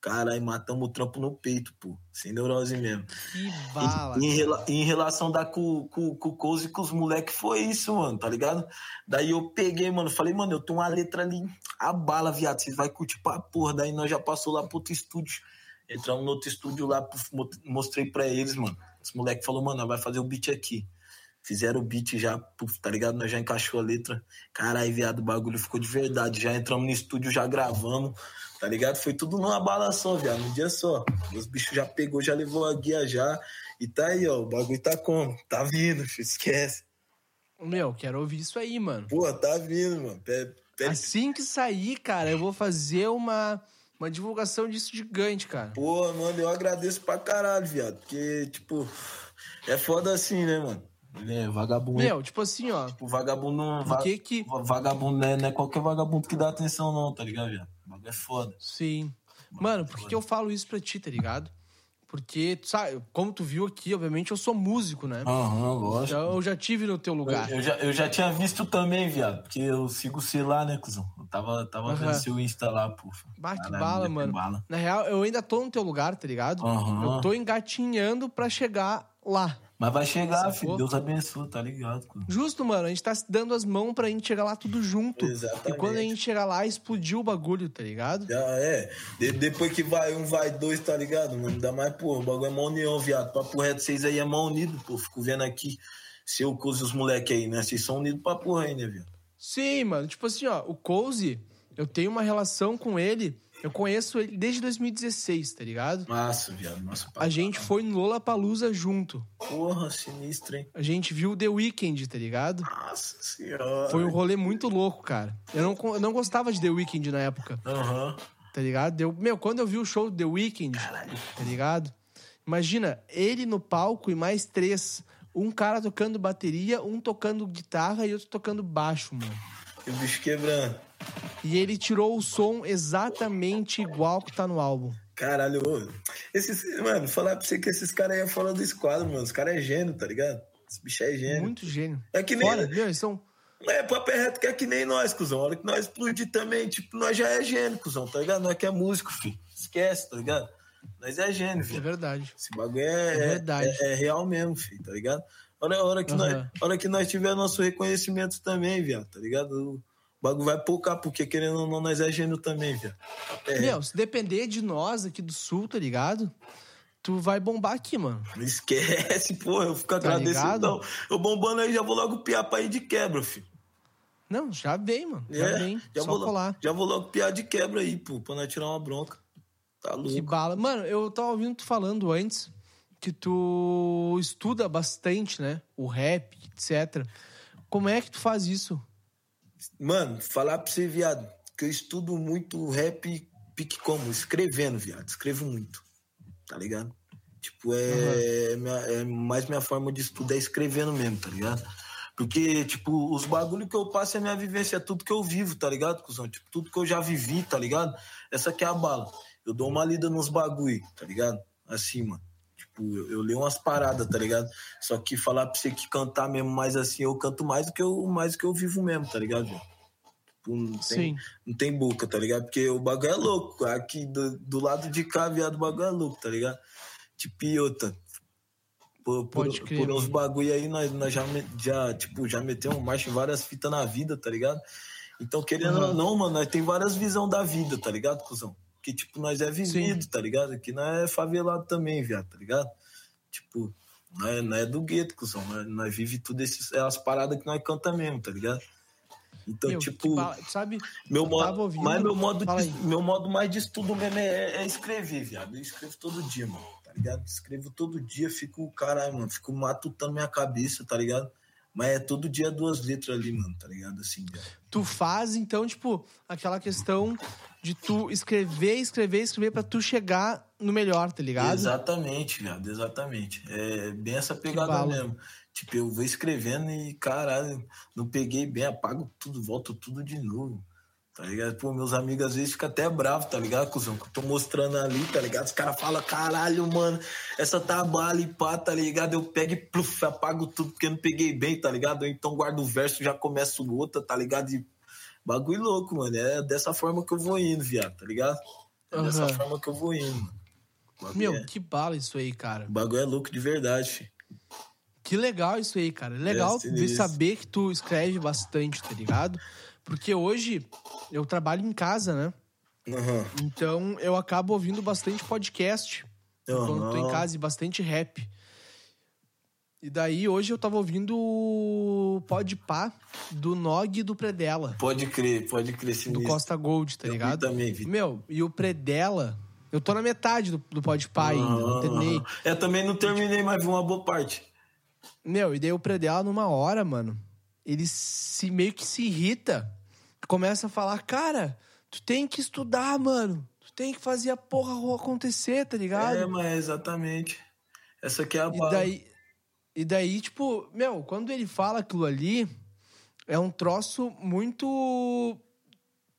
Caralho, matamos o trampo no peito, pô. Sem neurose mesmo. Que bala. Em, em relação da com, com, com o Cozy e com os moleques, foi isso, mano, tá ligado? Daí eu peguei, mano, falei, mano, eu tenho uma letra ali, a bala, viado, vocês vai curtir pra porra. Daí nós já passou lá pro outro estúdio. Entramos no outro estúdio lá, mostrei pra eles, mano. Os moleques falaram, mano, nós vai fazer o beat aqui. Fizeram o beat já, puf, tá ligado? Nós já encaixou a letra. Caralho, viado, o bagulho ficou de verdade. Já entramos no estúdio, já gravamos, tá ligado? Foi tudo numa bala só, viado, num dia só. Os bichos já pegou, já levou a guia já. E tá aí, ó, o bagulho tá como? Tá vindo, filho, <laughs> esquece. Meu, quero ouvir isso aí, mano. Pô, tá vindo, mano. Assim que sair, cara, eu vou fazer uma, uma divulgação disso gigante, cara. Pô, mano, eu agradeço pra caralho, viado. Porque, tipo, é foda assim, né, mano? É, vagabundo. Meu, tipo assim, ó. Tipo, vagabundo não. Por va- que que. Vagabundo não é, não é qualquer vagabundo que dá atenção, não, tá ligado, viado? O bagulho é foda. Sim. Mano, por que, que eu falo isso pra ti, tá ligado? Porque, sabe, como tu viu aqui, obviamente eu sou músico, né? Aham, lógico. Então eu já tive no teu lugar. Eu, eu já, eu já tinha visto também, viado, porque eu sigo você lá, né, cuzão? Eu tava, tava Aham. vendo seu Insta lá, pô. Bah, que bala, mano. bala. Na real, eu ainda tô no teu lugar, tá ligado? Aham. Eu tô engatinhando pra chegar lá. Mas vai chegar, Sacou? filho. Deus abençoe, tá ligado? Justo, mano. A gente tá se dando as mãos pra gente chegar lá tudo junto. Exatamente. E quando a gente chegar lá, explodiu o bagulho, tá ligado? Já é. De- depois que vai um, vai dois, tá ligado, mano? Dá mais, pô, o bagulho é mó união, viado. Papo reto, vocês aí é mó unido, pô. Fico vendo aqui, seu Cozy e os moleque aí, né? Vocês são unidos pra porra aí, né, viado? Sim, mano. Tipo assim, ó, o Cozy, eu tenho uma relação com ele. Eu conheço ele desde 2016, tá ligado? Massa, viado. Pra A gente foi no Lollapalooza junto. Porra, sinistro, hein? A gente viu The Weeknd, tá ligado? Nossa senhora. Foi um rolê muito louco, cara. Eu não, eu não gostava de The Weeknd na época, Aham. tá ligado? Eu, meu, quando eu vi o show do The Weeknd, tá ligado? Imagina, ele no palco e mais três. Um cara tocando bateria, um tocando guitarra e outro tocando baixo, mano. E o bicho quebrando. E ele tirou o som exatamente igual que tá no álbum. Caralho, ô. Esses, mano, falar pra você que esses caras aí é fora do esquadro, mano. Os caras é gênio, tá ligado? Esse bicho é gênio. Muito gênio. É que nem. Fora, meu, eles são. É, papo é reto que é que nem nós, cuzão. A hora que nós explodir também, tipo, nós já é gênio, cuzão, tá ligado? Nós que é músico, filho. Esquece, tá ligado? Nós é gênio, É filho. verdade. Esse bagulho é, É verdade. é, é real mesmo, filho, tá ligado? Hora, hora, que nós, Aham. hora que nós tiver nosso reconhecimento também, viado, tá ligado? O bagulho vai poucar, porque querendo ou não, nós é gênio também, viado. É, Meu, se depender de nós aqui do sul, tá ligado? Tu vai bombar aqui, mano. não esquece, porra, eu fico Tá agradecido. Não. Eu bombando aí, já vou logo piar pra ir de quebra, filho. Não, já vem, mano. Já É, vem. já Só vou, colar. já vou logo piar de quebra aí, pô, pra nós tirar uma bronca. Tá louco. Que bala. Mano, eu tava ouvindo tu falando antes que tu estuda bastante, né? O rap, etc. Como é que tu faz isso? Mano, falar pra você, viado, que eu estudo muito rap, pique como? Escrevendo, viado. Escrevo muito. Tá ligado? Tipo, é, minha- é mais minha forma de estudo é escrevendo mesmo, tá ligado? Porque, tipo, os bagulho que eu passo é minha vivência, é tudo que eu vivo, tá ligado, cuzão? Tipo, tudo que eu já vivi, tá ligado? Essa aqui é a bala. Eu dou uma lida nos bagulho, tá ligado? Assim, mano. Tipo, eu, eu leio umas paradas, tá ligado? Só que falar pra você que cantar mesmo mais assim, eu canto mais do que eu, mais do que eu vivo mesmo, tá ligado? Tipo, não tem, Sim. não tem boca, tá ligado? Porque o bagulho é louco. Aqui do, do lado de cá, viado, o bagulho é louco, tá ligado? Tipo, outra. Por, por, uns bagulho aí, nós, nós já, já, tipo, já metemos marcha em várias fitas na vida, tá ligado? Então, querendo ou não, mano, nós tem várias visões da vida, tá ligado, cuzão? Que, tipo, nós é vivido, tá ligado? Aqui nós é favelado também, viado, tá ligado? Tipo, nós, é- nós é do gueto, cuzão. Nós, nós vive tudo esses, é as paradas que nós canta mesmo, tá ligado? Então, Meu, tipo, sabe? meu modo, ouvindo- mas meu modo, de, meu modo mais de estudo mesmo é, é escrever, viado. Eu escrevo todo dia, mano, tá ligado? Escrevo todo dia, fico, caralho, mano, fico matutando minha cabeça, tá ligado? Mas é todo dia duas letras ali, mano, tá ligado? Assim, viado. Tu faz, então, tipo, aquela questão de tu escrever, escrever, escrever pra tu chegar no melhor, tá ligado? Exatamente, viado, exatamente. É bem essa pegada mesmo. Tipo, eu vou escrevendo e, caralho, não peguei bem, apago tudo, volto tudo de novo. Tá ligado? Pô, meus amigos às vezes ficam até bravos, tá ligado, cuzão? Que eu tô mostrando ali, tá ligado? Os caras falam, caralho, mano, essa tá bala e pá, tá ligado? Eu pego e pluf, apago tudo porque eu não peguei bem, tá ligado? Ou então guardo o verso já começo outra, tá ligado? E bagulho louco, mano. É dessa forma que eu vou indo, viado, tá ligado? É dessa Aham. forma que eu vou indo, mano. Meu, é- que bala isso aí, cara. o bagulho é louco de verdade, filho. Que legal isso aí, cara. Legal É, saber que tu escreve bastante, tá ligado? Porque hoje eu trabalho em casa, né? Aham. Então eu acabo ouvindo bastante podcast quando tô em casa e bastante rap. E daí hoje eu tava ouvindo o Podpah do Nog e do Predela, Pode crer, pode crer, do sinistro. Costa Gold, tá Eu vi ligado? também, vi. Meu, e o Predela, eu tô na metade do, do Podpah ainda, não Aham. terminei. É, também não terminei, mas vi uma boa parte. Meu, e daí o Predella, numa hora, mano, ele se meio que se irrita. Começa a falar, cara, tu tem que estudar, mano. Tu tem que fazer a porra acontecer, tá ligado? É, mas exatamente. Essa aqui é a E daí, e daí, tipo, meu, quando ele fala aquilo ali, é um troço muito.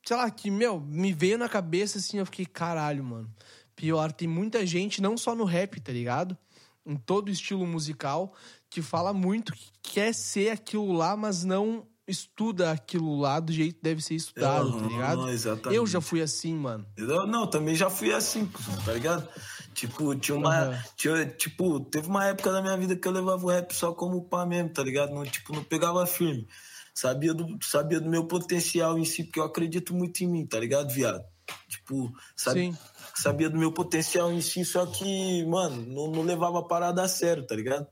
Sei lá, que, meu, me veio na cabeça assim, eu fiquei, caralho, mano. Pior, tem muita gente, não só no rap, tá ligado? Em todo estilo musical, que fala muito que quer ser aquilo lá, mas não estuda aquilo lá do jeito que deve ser estudado, tá ligado? exatamente. Eu já fui assim, mano. Eu, não, também já fui assim, tá ligado? Tipo, tinha uma. Aham. Tinha, tipo, teve uma época da minha vida que eu levava o rap só como pá mesmo, tá ligado? Não, tipo, não pegava firme. Sabia do, sabia do meu potencial em si, porque eu acredito muito em mim, tá ligado, viado? Tipo, sabe, sabia do meu potencial em si, só que, mano, não, não levava a parada a sério, tá ligado?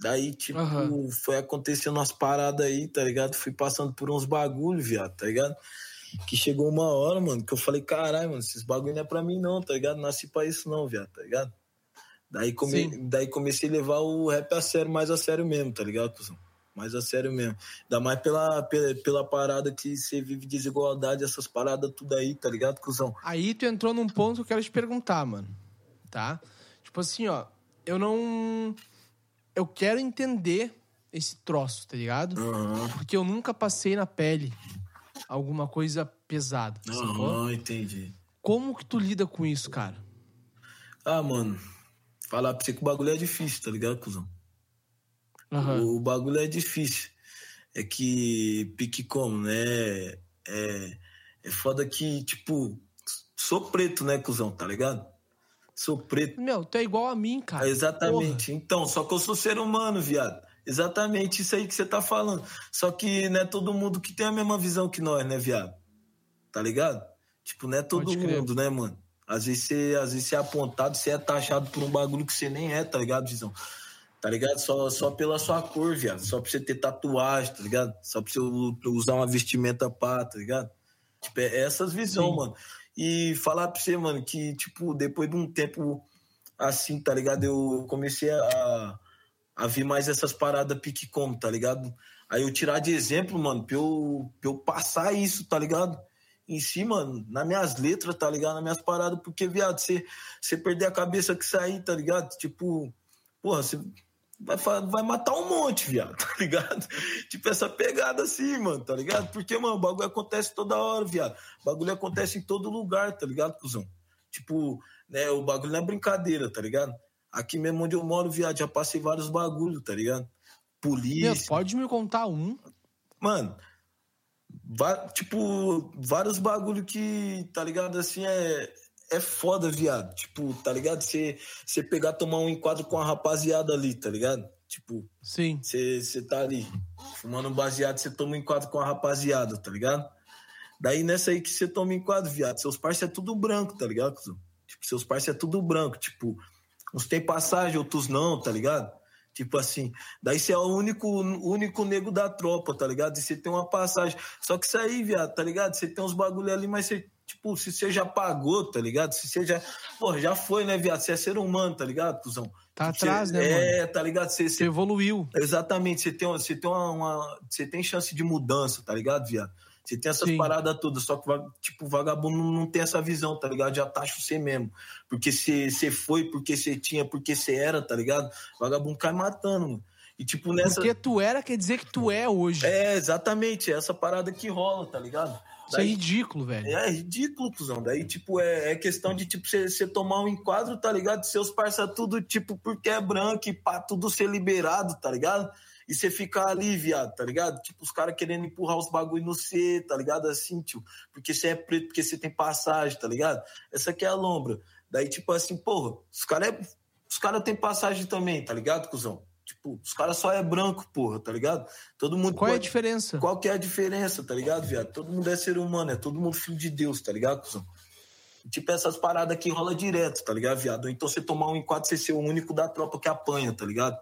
Daí, tipo, Aham. foi acontecendo umas paradas aí, tá ligado? Fui passando por uns bagulho, viado, tá ligado? Que chegou uma hora, mano, que eu falei, caralho, mano, esses bagulho não é pra mim não, tá ligado? Nasci pra isso não, viado, tá ligado? Daí, come... Daí comecei a levar o rap a sério, mais a sério mesmo, tá ligado, cuzão? Mais a sério mesmo. Ainda mais pela, pela, pela parada que você vive desigualdade, essas paradas tudo aí, tá ligado, cuzão? Aí tu entrou num ponto que eu quero te perguntar, mano. Tá? Tipo assim, ó. Eu não. Eu quero entender esse troço, tá ligado? Aham, Porque eu nunca passei na pele alguma coisa pesada. sacou? aham, entendi. Como que tu lida com isso, cara? Ah, mano, falar pra você que o bagulho é difícil, tá ligado, cuzão? Aham. O bagulho é difícil. É que pique como, né? É, é foda que, tipo, sou preto, né, cuzão, tá ligado? Sou preto. Meu, tu é igual a mim, cara. Exatamente. Então, só que eu sou ser humano, viado. Exatamente isso aí que você tá falando. Só que não é todo mundo que tem a mesma visão que nós, né, viado? Tá ligado? Tipo, não é todo Pode crer. mundo, né, mano? Às vezes, você, às vezes você é apontado, você é taxado por um bagulho que você nem é, tá ligado, visão? Tá ligado? Só, só pela sua cor, viado. Só pra você ter tatuagem, tá ligado? Só pra você usar uma vestimenta pá, tá ligado? Tipo, é essas visões, mano. E falar pra você, mano, que, tipo, depois de um tempo assim, tá ligado? Eu comecei a, a ver mais essas paradas pique como, tá ligado? Aí eu tirar de exemplo, mano, pra eu, pra eu passar isso, tá ligado? Em si, mano, nas minhas letras, tá ligado? Nas minhas paradas, porque, viado, você, perder a cabeça que sair, tá ligado? Tipo, porra, você vai, vai matar um monte, viado, <laughs> tá ligado? Tipo, essa pegada assim, mano, tá ligado? Porque, mano, o bagulho acontece toda hora, viado. O bagulho acontece em todo lugar, tá ligado, cuzão? Tipo, né, o bagulho não é brincadeira, tá ligado? Aqui mesmo onde eu moro, viado, já passei vários bagulhos, tá ligado? Meu, Polícia. pode me contar um? Mano, tipo, vários bagulho que, tá ligado, assim, é, é foda, viado. Tipo, tá ligado? Você pegar, tomar um enquadro com a rapaziada ali, tá ligado? Tipo, Sim. você tá ali, fumando um baseado, você toma um enquadro com a rapaziada, tá ligado? Daí nessa aí que você toma um enquadro, viado, seus parceiros é tudo branco, tá ligado? Tipo, seus parceiros é tudo branco, tipo, uns tem passagem, outros não, tá ligado? Tipo assim, daí você é o único, único nego da tropa, tá ligado? E você tem uma passagem. Só que isso aí, viado, tá ligado? Você tem uns bagulho ali, mas você, tipo, se você já pagou, tá ligado? Se você já. Porra, já foi, né, viado? Você é ser humano, tá ligado, cuzão? Tá Tipo, atrás, você- né, É, tá ligado? Você, Você você evoluiu. Exatamente, você tem, você tem uma, uma- você tem chance de mudança, tá ligado, viado? Você tem essas Sim. paradas todas, só que, tipo, vagabundo não, tem essa visão, tá ligado? Já taxa você mesmo. Porque você você foi, porque você tinha, porque você era, tá ligado? Vagabundo cai matando, mano. E, tipo, nessa. Porque tu era, quer dizer que tu é hoje. É, exatamente, é essa parada que rola, tá ligado? Isso é ridículo, velho. É ridículo, cuzão. Daí, tipo, é, é questão de, tipo, você tomar um enquadro, tá ligado? Seus parça tudo, tipo, porque é branco e pá, tudo ser liberado, tá ligado? E você ficar ali, viado, tá ligado? Tipo, os caras querendo empurrar os bagulho no C, tá ligado? Assim, tio. Porque você é preto, porque você tem passagem, tá ligado? Essa aqui é a lombra. Daí, tipo assim, porra, os caras é, os cara têm passagem também, tá ligado, cuzão? Tipo, os caras só é branco, porra, tá ligado? Todo mundo Qual é a pode- diferença? qual que é a diferença, tá ligado, viado? Todo mundo é ser humano, é todo mundo filho de Deus, tá ligado, cuzão? Tipo, essas paradas aqui rola direto, tá ligado, viado? Ou Então você tomar um enquadro, você ser o único da tropa que apanha, tá ligado?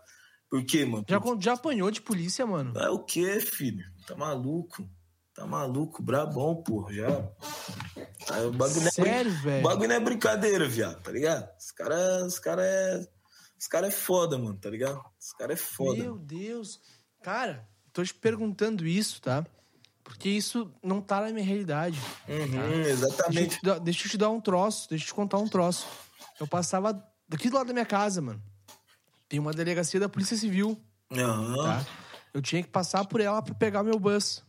Por quê, mano? Já, já apanhou de polícia, mano? É o quê, filho? Tá maluco? Tá maluco? Brabão, porra, já. O bagulho é Sério, brin- velho? O bagulho não é brincadeira, viado, tá ligado? Os caras os cara é. Os caras é foda, mano, tá ligado? Os caras é foda. Meu Deus. Cara, tô te perguntando isso, tá? Porque isso não tá na minha realidade. Uhum, Deixa eu, exatamente. te dar, deixa eu te dar um troço, deixa eu te contar um troço. Eu passava daqui do lado da minha casa, mano. Tem uma delegacia da Polícia Civil, Aham. tá? Eu tinha que passar por ela pra pegar meu bus,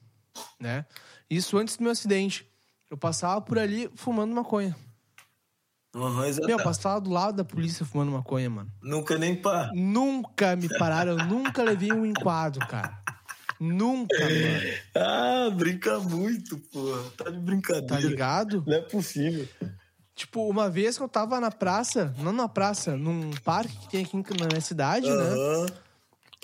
né? Isso antes do meu acidente. Eu passava por ali fumando maconha. Aham, Meu, eu exatamente. passava do lado da polícia fumando maconha, mano. Nunca nem pá. Nunca me pararam, eu nunca levei um enquadro, cara. Nunca, <laughs> mano. Ah, brinca muito, porra. Tá de brincadeira. Tá ligado? Não é possível. Tipo, uma vez que eu tava na praça, não na praça, num parque que tem aqui na minha cidade, né? Aham.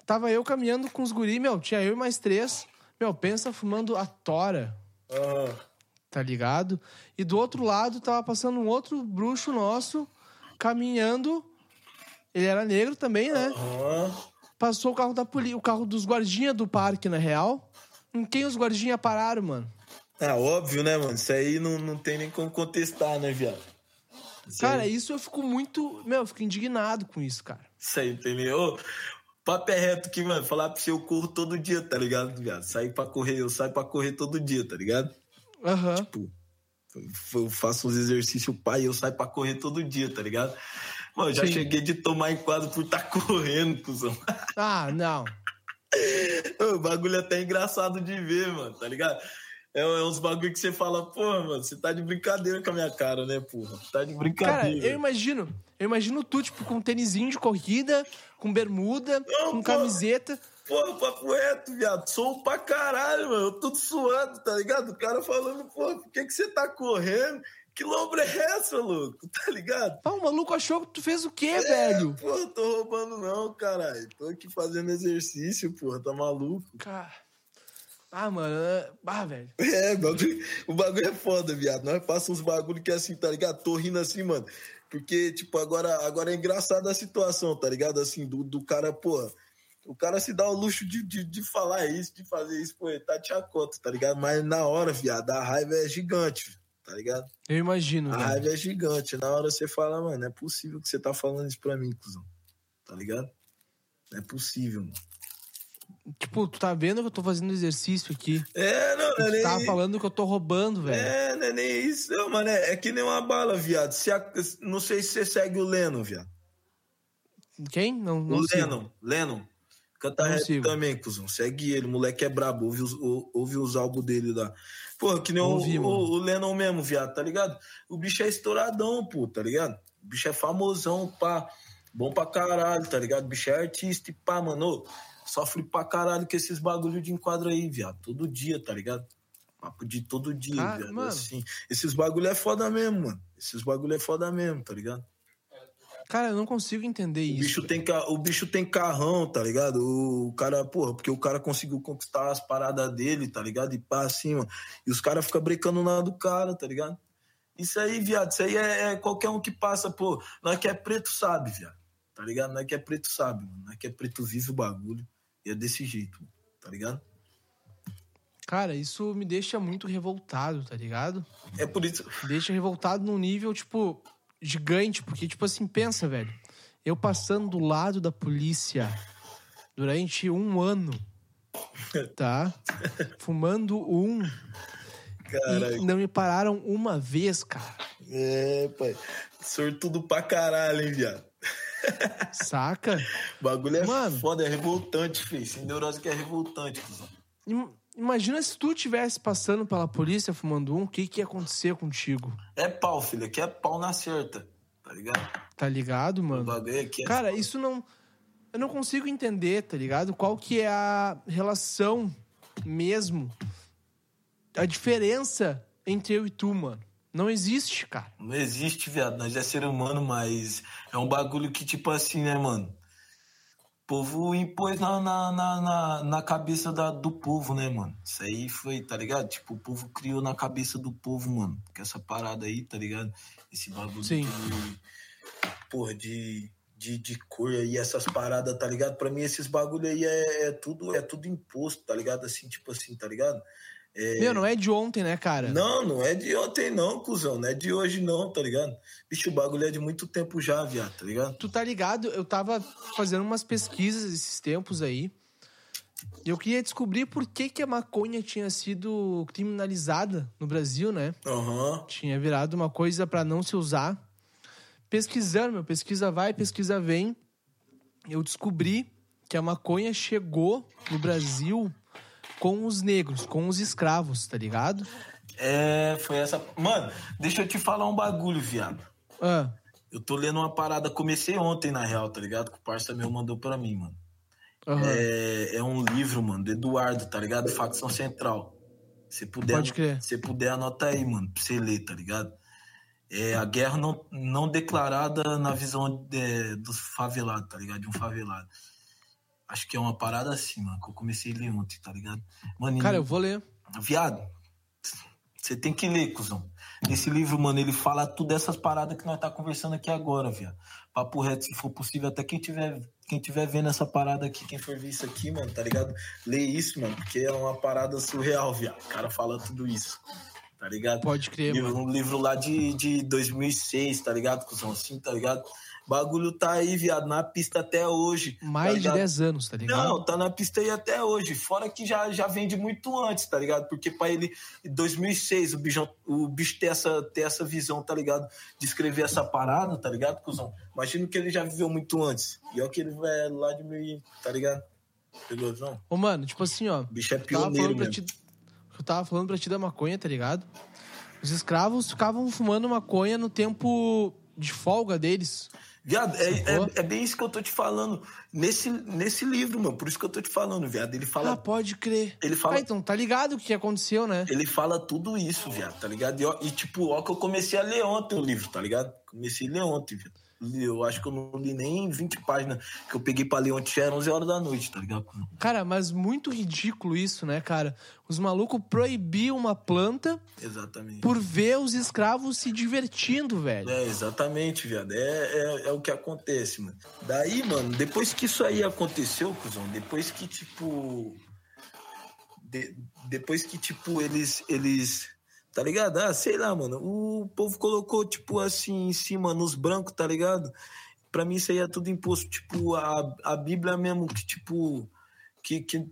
Tava eu caminhando com os guri, meu, tinha eu e mais três. Meu, pensa fumando a tora, Aham. tá ligado? E do outro lado tava passando um outro bruxo nosso, caminhando. Ele era negro também, né? Aham. Passou o carro da polícia, o carro dos guardinha do parque, na real. Em quem os guardinha pararam, mano? Ah, óbvio, né, mano? Isso aí não, não tem nem como contestar, né, viado? Isso Cara, aí, isso eu fico muito. Meu, eu fico indignado com isso, cara. Isso aí, entendeu? Ô, Papo é reto que, mano, falar pra você, eu corro todo dia, tá ligado, viado? Sair pra correr, eu saio pra correr todo dia, tá ligado? Aham. Tipo, eu- faço uns exercícios pai e eu saio pra correr todo dia, tá ligado? Mano, eu já Sim. cheguei de tomar enquadro por estar <laughs> correndo, cuzão. Ah, não. O bagulho é até engraçado de ver, mano, tá ligado? É, é uns bagulho que você fala, porra, mano, você tá de brincadeira com a minha cara, né, porra? Tá de Cara, brincadeira. eu imagino. Eu imagino tu, tipo, com um tênisinho de corrida, com bermuda, Não, com pô. camiseta. Porra, papo reto, viado. Sou pra caralho, mano. Eu tô suando, tá ligado? O cara falando, pô, por que, que você tá correndo? Que lombra é essa, louco? <laughs> Tá ligado? Pá, o maluco achou que tu fez o quê, velho? Pô, eu tô roubando não, caralho. Tô aqui fazendo exercício, porra. Tá maluco? Cara. Ah, mano. é- Ah, velho. <laughs> É, bagulho, o bagulho é foda, viado. Nós passa uns bagulho que é assim, tá ligado? Tô rindo assim, mano. Porque, tipo, agora, agora é engraçada a situação, tá ligado? Assim, do, do cara, porra. O cara se dá o luxo de, de, de falar isso, de fazer isso, pô, tá te conta, tá ligado? Mas na hora, viado, a raiva é gigante, tá ligado? Eu imagino, A raiva é gigante. Na hora você fala, mano, não é possível que você tá falando isso pra mim, cuzão. Tá ligado? Não é possível, mano. Tipo, tu tá vendo que eu tô fazendo exercício aqui. É, não, não é Tu nem... tá falando que eu tô roubando, velho. É, não é nem isso, não, mano. É, é que nem uma bala, viado. Se a- não sei se você segue o Lennon, viado. Quem? Não, não o. Lennon, Lennon. Canta rap sigo. também, cuzão. Segue ele, o moleque é brabo. Ouve os, ou- ouve os álbuns dele lá. Pô, que nem o, Ouvi, mano. o, o Lennon mesmo, viado, tá ligado? O bicho é estouradão, pô, tá ligado? O bicho é famosão, pá. Bom pra caralho, tá ligado? O bicho é artista e pá, mano. Ô, Sofre pra caralho com esses bagulho de enquadro aí, viado. Todo dia, tá ligado? Papo de todo dia, Cara, viado. mano. Assim. Esses bagulho é foda mesmo, mano. Esses bagulho é foda mesmo, tá ligado? Cara, eu não consigo entender O isso. bicho, tem, o bicho tem carrão, tá ligado? O cara, porra, porque o cara conseguiu conquistar as paradas dele, tá ligado? E pá, assim, mano. E os caras ficam brecando nada do cara, tá ligado? Isso aí, viado, isso aí é, é qualquer um que passa, pô. Nós que é preto sabe, viado. Tá ligado? Nós que é preto sabe, mano. Nós que é preto vive o bagulho. E é desse jeito, tá ligado? Cara, isso me deixa muito revoltado, tá ligado? É por isso. Deixa revoltado num nível, tipo, gigante. Porque, tipo assim, pensa, velho. Eu passando do lado da polícia durante um ano, <laughs> tá? Fumando um. Caralho. E não me pararam uma vez, cara. É, pai. Sortudo pra caralho, hein, viado. Saca? O bagulho é Mano. foda, é revoltante, filho. Sem neurose que é revoltante, cuzão. Imagina se tu tivesse passando pela polícia fumando um, o que que ia acontecer contigo? É pau, filho. Aqui é pau na certa. Tá ligado? Tá ligado, mano? aqui é. Cara, isso não. Eu não consigo entender, tá ligado? Qual que é a relação mesmo. A diferença entre eu e tu, mano. Não existe, cara. Não existe, viado. Nós é ser humano, mas é um bagulho que, tipo assim, né, mano? O povo impôs na, na, na, na, cabeça da, do povo, né, mano? Isso aí foi, tá ligado? Tipo, o povo criou na cabeça do povo, mano. Que essa parada aí, tá ligado? Esse bagulho Sim. de. Porra, de. De, de cor aí, essas paradas, tá ligado? Pra mim, esses bagulho aí é, é tudo é tudo imposto, tá ligado? Assim, tipo assim, tá ligado? É, Meu, não é de ontem, né, cara? não, não é de ontem não, cuzão. Não é de hoje não, tá ligado? Bicho, o bagulho é de muito tempo já, viado, tá ligado? Tu tá ligado? Eu tava fazendo umas pesquisas esses tempos aí. E eu queria descobrir por que, que a maconha tinha sido criminalizada no Brasil, né? Aham. Tinha virado uma coisa pra não se usar. Pesquisando, meu, pesquisa vai, pesquisa vem. Eu descobri que a maconha chegou no Brasil com os negros, com os escravos, tá ligado? É, foi essa. Mano, deixa eu te falar um bagulho, viado. Ah, Eu tô lendo uma parada, comecei ontem, na real, tá ligado? Que o parça meu mandou pra mim, mano. aham. É, é um livro, mano, do Eduardo, tá ligado? Facção Central. Se puder, Pode crer. Se puder, anota aí, mano, pra você ler, tá ligado? É a guerra não, não declarada na visão de, dos favelados, tá ligado? De um favelado. Acho que é uma parada assim, mano, que eu comecei a ler ontem, tá ligado? Mano, Cara, eu vou ler. Viado, você tem que ler, cuzão. Esse livro, mano, ele fala tudo dessas paradas que nós tá conversando aqui agora, viado. Papo reto, se for possível, até quem tiver, quem tiver vendo essa parada aqui, quem for ver isso aqui, mano, tá ligado? Lê isso, mano, porque é uma parada surreal, viado. O cara fala tudo isso, tá ligado? Pode crer, livro, mano. Um livro lá de, de 2006, tá ligado, cuzão? Assim, tá ligado? Bagulho tá aí, viado, na pista até hoje. tá Mais de ligado? 10 anos, tá ligado? Não, tá na pista aí até hoje. Fora que já, já vende muito antes, tá ligado? Porque pra ele, em 2006, o bicho, o bicho ter, essa, ter essa visão, tá ligado? De escrever essa parada, tá ligado, cuzão? Imagino que ele já viveu muito antes. E olha que ele é lá de meio, tá ligado? Pegou, não? Ô, mano, tipo assim, ó. O bicho é pioneiro mesmo. ti, eu tava falando pra ti da maconha, tá ligado? Os escravos ficavam fumando maconha no tempo de folga deles. Viado, é, é, é bem isso que eu tô te falando. Nesse, nesse livro, mano. Por isso que eu tô te falando, viado. Ele fala Ah, pode crer. Ele fala- Ah, então tá ligado o que aconteceu, né? Ele fala tudo isso, viado, tá ligado? E, ó- e, tipo, ó que eu comecei a ler ontem o livro, tá ligado? Comecei a ler ontem, viado. Eu acho que eu não li nem 20 páginas que eu peguei pra ler ontem, era 11 horas da noite, tá ligado? Cara, mas muito ridículo isso, né, cara? Os malucos proibiam uma planta Exatamente. por ver os escravos se divertindo, velho. É, exatamente, viado. É, é, é o que acontece, mano. Daí, mano, depois que isso aí aconteceu, cuzão, depois que, tipo. de- depois que, tipo, eles. eles tá ligado? Ah, sei lá, mano. O povo colocou, tipo, assim, em cima, nos brancos, tá ligado? Pra mim isso aí é tudo imposto. Tipo, a, a Bíblia mesmo, que, tipo. Que, que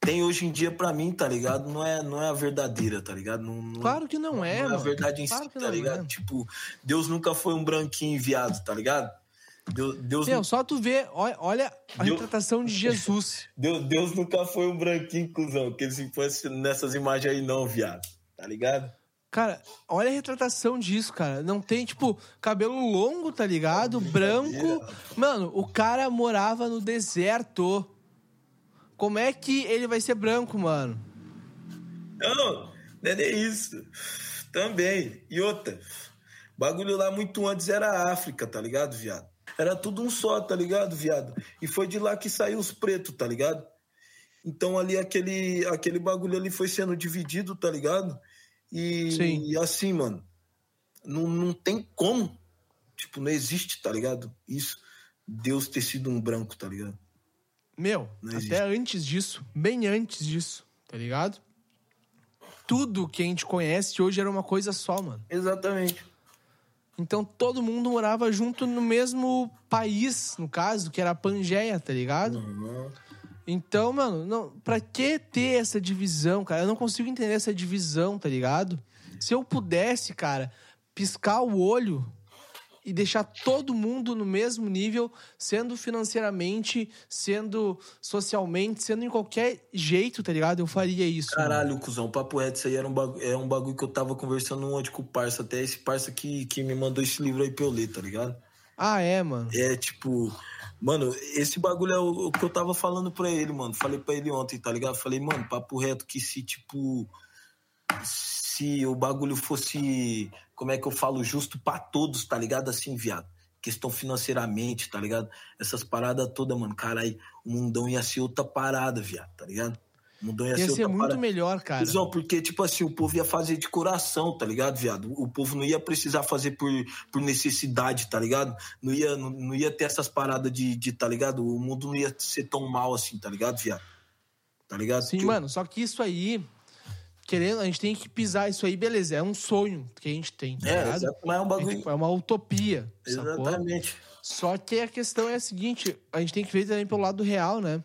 tem hoje em dia pra mim, tá ligado? Não é, não é a verdadeira, tá ligado? Não, não- Claro que não é, não é a mano. verdade em Claro si, que tá não ligado? é. Tipo, Deus nunca foi um branquinho enviado, tá ligado? Deus, Deus, Meu, só tu vê, olha, olha a Deu- retratação de Jesus. <laughs> Deus, Deus nunca foi um branquinho, cuzão, que ele se fosse nessas imagens aí não, viado. Tá ligado? Cara, olha a retratação disso, cara. Não tem, tipo, cabelo longo, tá ligado? Branco. Mano, o cara morava no deserto. Como é que ele vai ser branco, mano? Não, não é nem isso. Também. E outra, bagulho lá muito antes era a África, tá ligado, viado? Era tudo um só, tá ligado, viado? E foi de lá que saiu os pretos, tá ligado? Então ali aquele, aquele bagulho ali foi sendo dividido, tá ligado? E, Sim. e assim, mano, não, não tem como. Tipo, não existe, tá ligado? Isso. Deus ter sido um branco, tá ligado? Meu, até antes disso, bem antes disso, tá ligado? Tudo que a gente conhece hoje era uma coisa só, mano. Exatamente. Então todo mundo morava junto no mesmo país, no caso, que era a Pangeia, tá ligado? Uhum. Então, mano, não, pra que ter essa divisão, cara? Eu não consigo entender essa divisão, tá ligado? Se eu pudesse, cara, piscar o olho e deixar todo mundo no mesmo nível, sendo financeiramente, sendo socialmente, sendo em qualquer jeito, tá ligado? Eu faria isso. mano. Caralho, cuzão, papo reto, isso aí era um bagulho, é um bagulho que eu tava conversando ontem com o parça, até esse parça que, que me mandou esse livro aí pra eu ler, tá ligado? Ah, é, mano. É tipo, mano, esse bagulho é o, que eu tava falando pra ele, mano. Falei pra ele ontem, tá ligado? Falei, mano, papo reto, que se, tipo, se o bagulho fosse, como é que eu falo, justo pra todos, tá ligado? Assim, viado. Questão financeiramente, tá ligado? Essas paradas todas, mano. Caralho, o mundão ia ser outra parada, viado, tá ligado? Mundão ia, Ia ser outra muito parada. melhor, cara. Cusão, porque, tipo assim, o povo ia fazer de coração, tá ligado, viado? O povo não ia precisar fazer por, por necessidade, tá ligado? Não ia, não, não ia ter essas paradas de, de, tá ligado? O mundo não ia ser tão mal assim, tá ligado, viado? Tá ligado? Sim, Porque- mano, só que isso aí, querendo, a gente tem que pisar isso aí, beleza, é um sonho que a gente tem, tá É, exato, mas é um bagulho. é uma utopia? Exatamente. Só que a questão é a seguinte, a gente tem que ver também pelo lado real, né?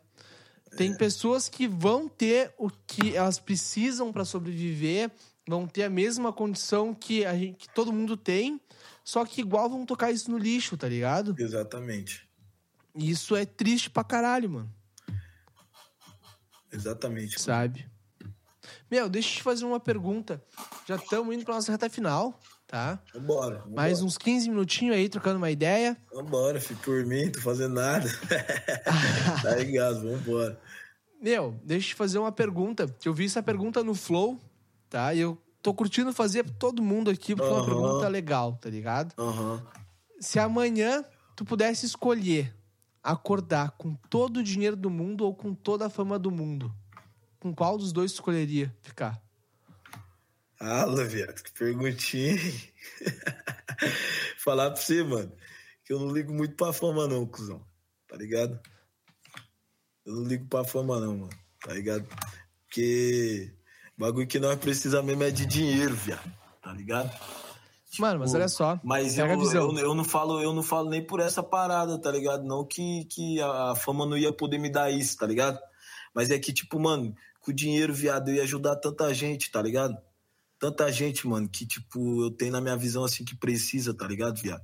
Tem pessoas que vão ter o que elas precisam pra sobreviver, vão ter a mesma condição que, a gente, que todo mundo tem, só que igual vão tocar isso no lixo, tá ligado? Exatamente. E isso é triste pra caralho, mano. Exatamente. sabe? Meu, deixa eu te fazer uma pergunta. Já estamos indo pra nossa reta final, tá? Vambora. vambora. Mais uns 15 minutinhos aí, trocando uma ideia. Vambora, filho. Por mim, tô fazendo nada. <laughs> tá ligado, vambora. Meu, deixa eu te fazer uma pergunta. Eu vi essa pergunta no Flow, tá? E eu tô curtindo fazer pra todo mundo aqui, porque é uma pergunta legal, tá ligado? Aham. Se amanhã tu pudesse escolher acordar com todo o dinheiro do mundo ou com toda a fama do mundo, com qual dos dois tu escolheria ficar? Ah, viado, que perguntinha. <laughs> Falar pra você, mano, que eu não ligo muito pra fama, não, cuzão. Tá ligado? Eu não ligo pra fama, não, mano. Tá ligado? Porque o bagulho que nós precisamos mesmo é de dinheiro, viado. Tá ligado? Mano, mas Tipo, olha só. Mas eu, eu, eu não falo, eu não falo nem por essa parada, tá ligado? Não que, que a fama não ia poder me dar isso, tá ligado? Mas é que, tipo, mano, com o dinheiro, viado, eu ia ajudar tanta gente, tá ligado? Tanta gente, mano, que, tipo, eu tenho na minha visão, assim, que precisa, tá ligado, viado?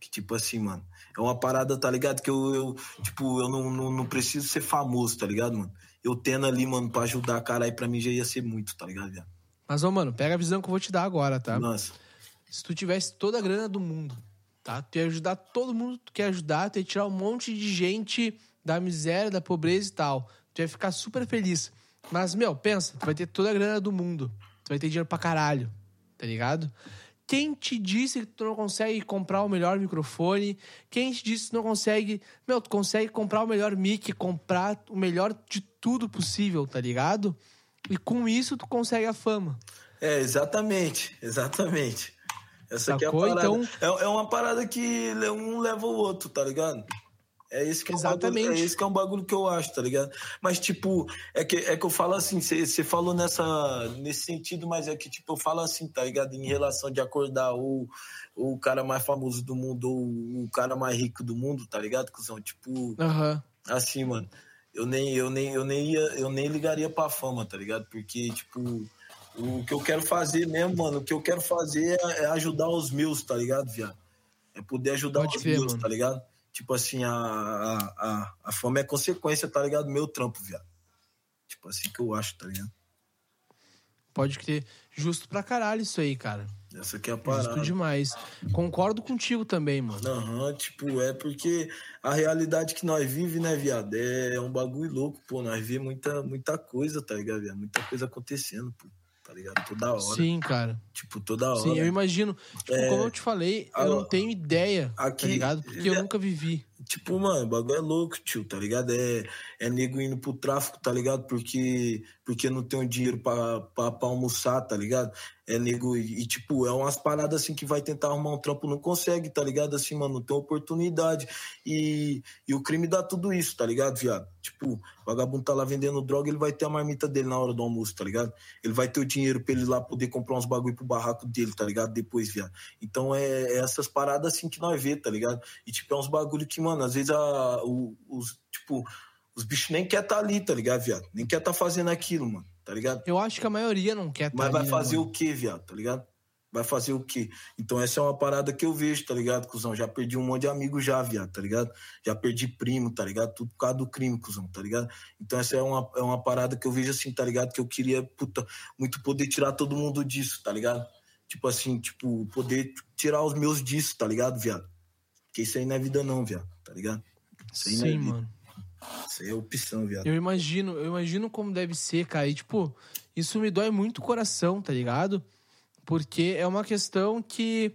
Que, tipo assim, mano, é uma parada, tá ligado? Que eu, eu tipo, eu não, não, não preciso ser famoso, tá ligado, mano? Eu tendo ali, mano, pra ajudar, caralho, pra mim já ia ser muito, tá ligado, viado? Mas, ô, mano, pega a visão que eu vou te dar agora, tá? Nossa. Se tu tivesse toda a grana do mundo, tá? Tu ia ajudar todo mundo que tu quer ajudar, tu ia tirar um monte de gente da miséria, da pobreza e tal. Tu ia ficar super feliz. Mas, meu, pensa, tu vai ter toda a grana do mundo. Tu vai ter dinheiro pra caralho, tá ligado? Quem te disse que tu não consegue comprar o melhor microfone? Quem te disse que tu não consegue. Meu, tu consegue comprar o melhor mic, comprar o melhor de tudo possível, tá ligado? E com isso tu consegue a fama. É, exatamente, exatamente. Essa aqui é a Sacou? parada. Então- É, é uma parada que um leva o outro, tá ligado? É isso que é um Exatamente. bagulho- é que é um bagulho que eu acho, tá ligado? Mas, tipo, é que, é que eu falo assim, você falou nessa, nesse sentido, mas é que, tipo, eu falo assim, tá ligado? Em relação de acordar ou, ou o cara mais famoso do mundo ou o cara mais rico do mundo, tá ligado, cuzão? Tipo, Aham. assim, mano, eu nem, eu nem, eu nem ia, eu nem ligaria pra fama, tá ligado? Porque, tipo, o que eu quero fazer mesmo, mano, o que eu quero fazer é, é ajudar os meus, tá ligado, viado? É poder ajudar Pode os crer, meus, mano. tá ligado? Tipo assim, a, a, a, fama é consequência, tá ligado? Do meu trampo, viado. Tipo assim que eu acho, tá ligado? Pode crer. Justo pra caralho isso aí, cara. Essa aqui é a Justo parada. demais. Concordo contigo também, mano. Aham, tipo, é porque a realidade que nós vive, né, viado, é um bagulho louco, pô. Nós vê muita, muita coisa, tá ligado, viado? Muita coisa acontecendo, pô. Tá ligado? Toda hora. Sim, cara. Tipo, toda hora. Sim, eu imagino. Tipo, É, como eu te falei, eu não tenho ideia, tá aqui- ligado? Porque eu é- nunca vivi. Tipo, mano, o bagulho é louco, tio, tá ligado? É, é nego indo pro tráfico, tá ligado? Porque, porque não tem o dinheiro pra, pra, pra almoçar, tá ligado? É nego. E, tipo, é umas paradas assim que vai tentar arrumar um trampo, não consegue, tá ligado? Assim, mano, não tem oportunidade. E, e o crime dá tudo isso, tá ligado, viado? Tipo, o vagabundo tá lá vendendo droga, ele vai ter a marmita dele na hora do almoço, tá ligado? Ele vai ter o dinheiro pra ele lá poder comprar uns bagulho pro barraco dele, tá ligado? Depois, viado. Então é, é essas paradas assim que nós vê, tá ligado? E tipo, é uns bagulho que, mano, às vezes a, o- os, tipo, os bichos nem quer tá ali, tá ligado, viado? Nem quer tá fazendo aquilo, mano, tá ligado? Eu acho que a maioria não quer tá Mas vai ali, né, fazer mano? o quê, viado, tá ligado? Vai fazer o quê? Então essa é uma parada que eu vejo, tá ligado, cuzão? Já perdi um monte de amigo já, viado, tá ligado? Já perdi primo, tá ligado? Tudo por causa do crime, cuzão, tá ligado? Então essa é uma, é uma parada que eu vejo assim, tá ligado? Que eu queria, puta, muito poder tirar todo mundo disso, tá ligado? Tipo assim, tipo, poder tirar os meus disso, tá ligado, viado? Porque isso aí não é vida não, viado, tá ligado? Isso aí não é Sim, vida. mano. Isso aí é opção, viado. Eu imagino, eu imagino como deve ser, cara. E, tipo, isso me dói muito o coração, tá ligado? Porque é uma questão que.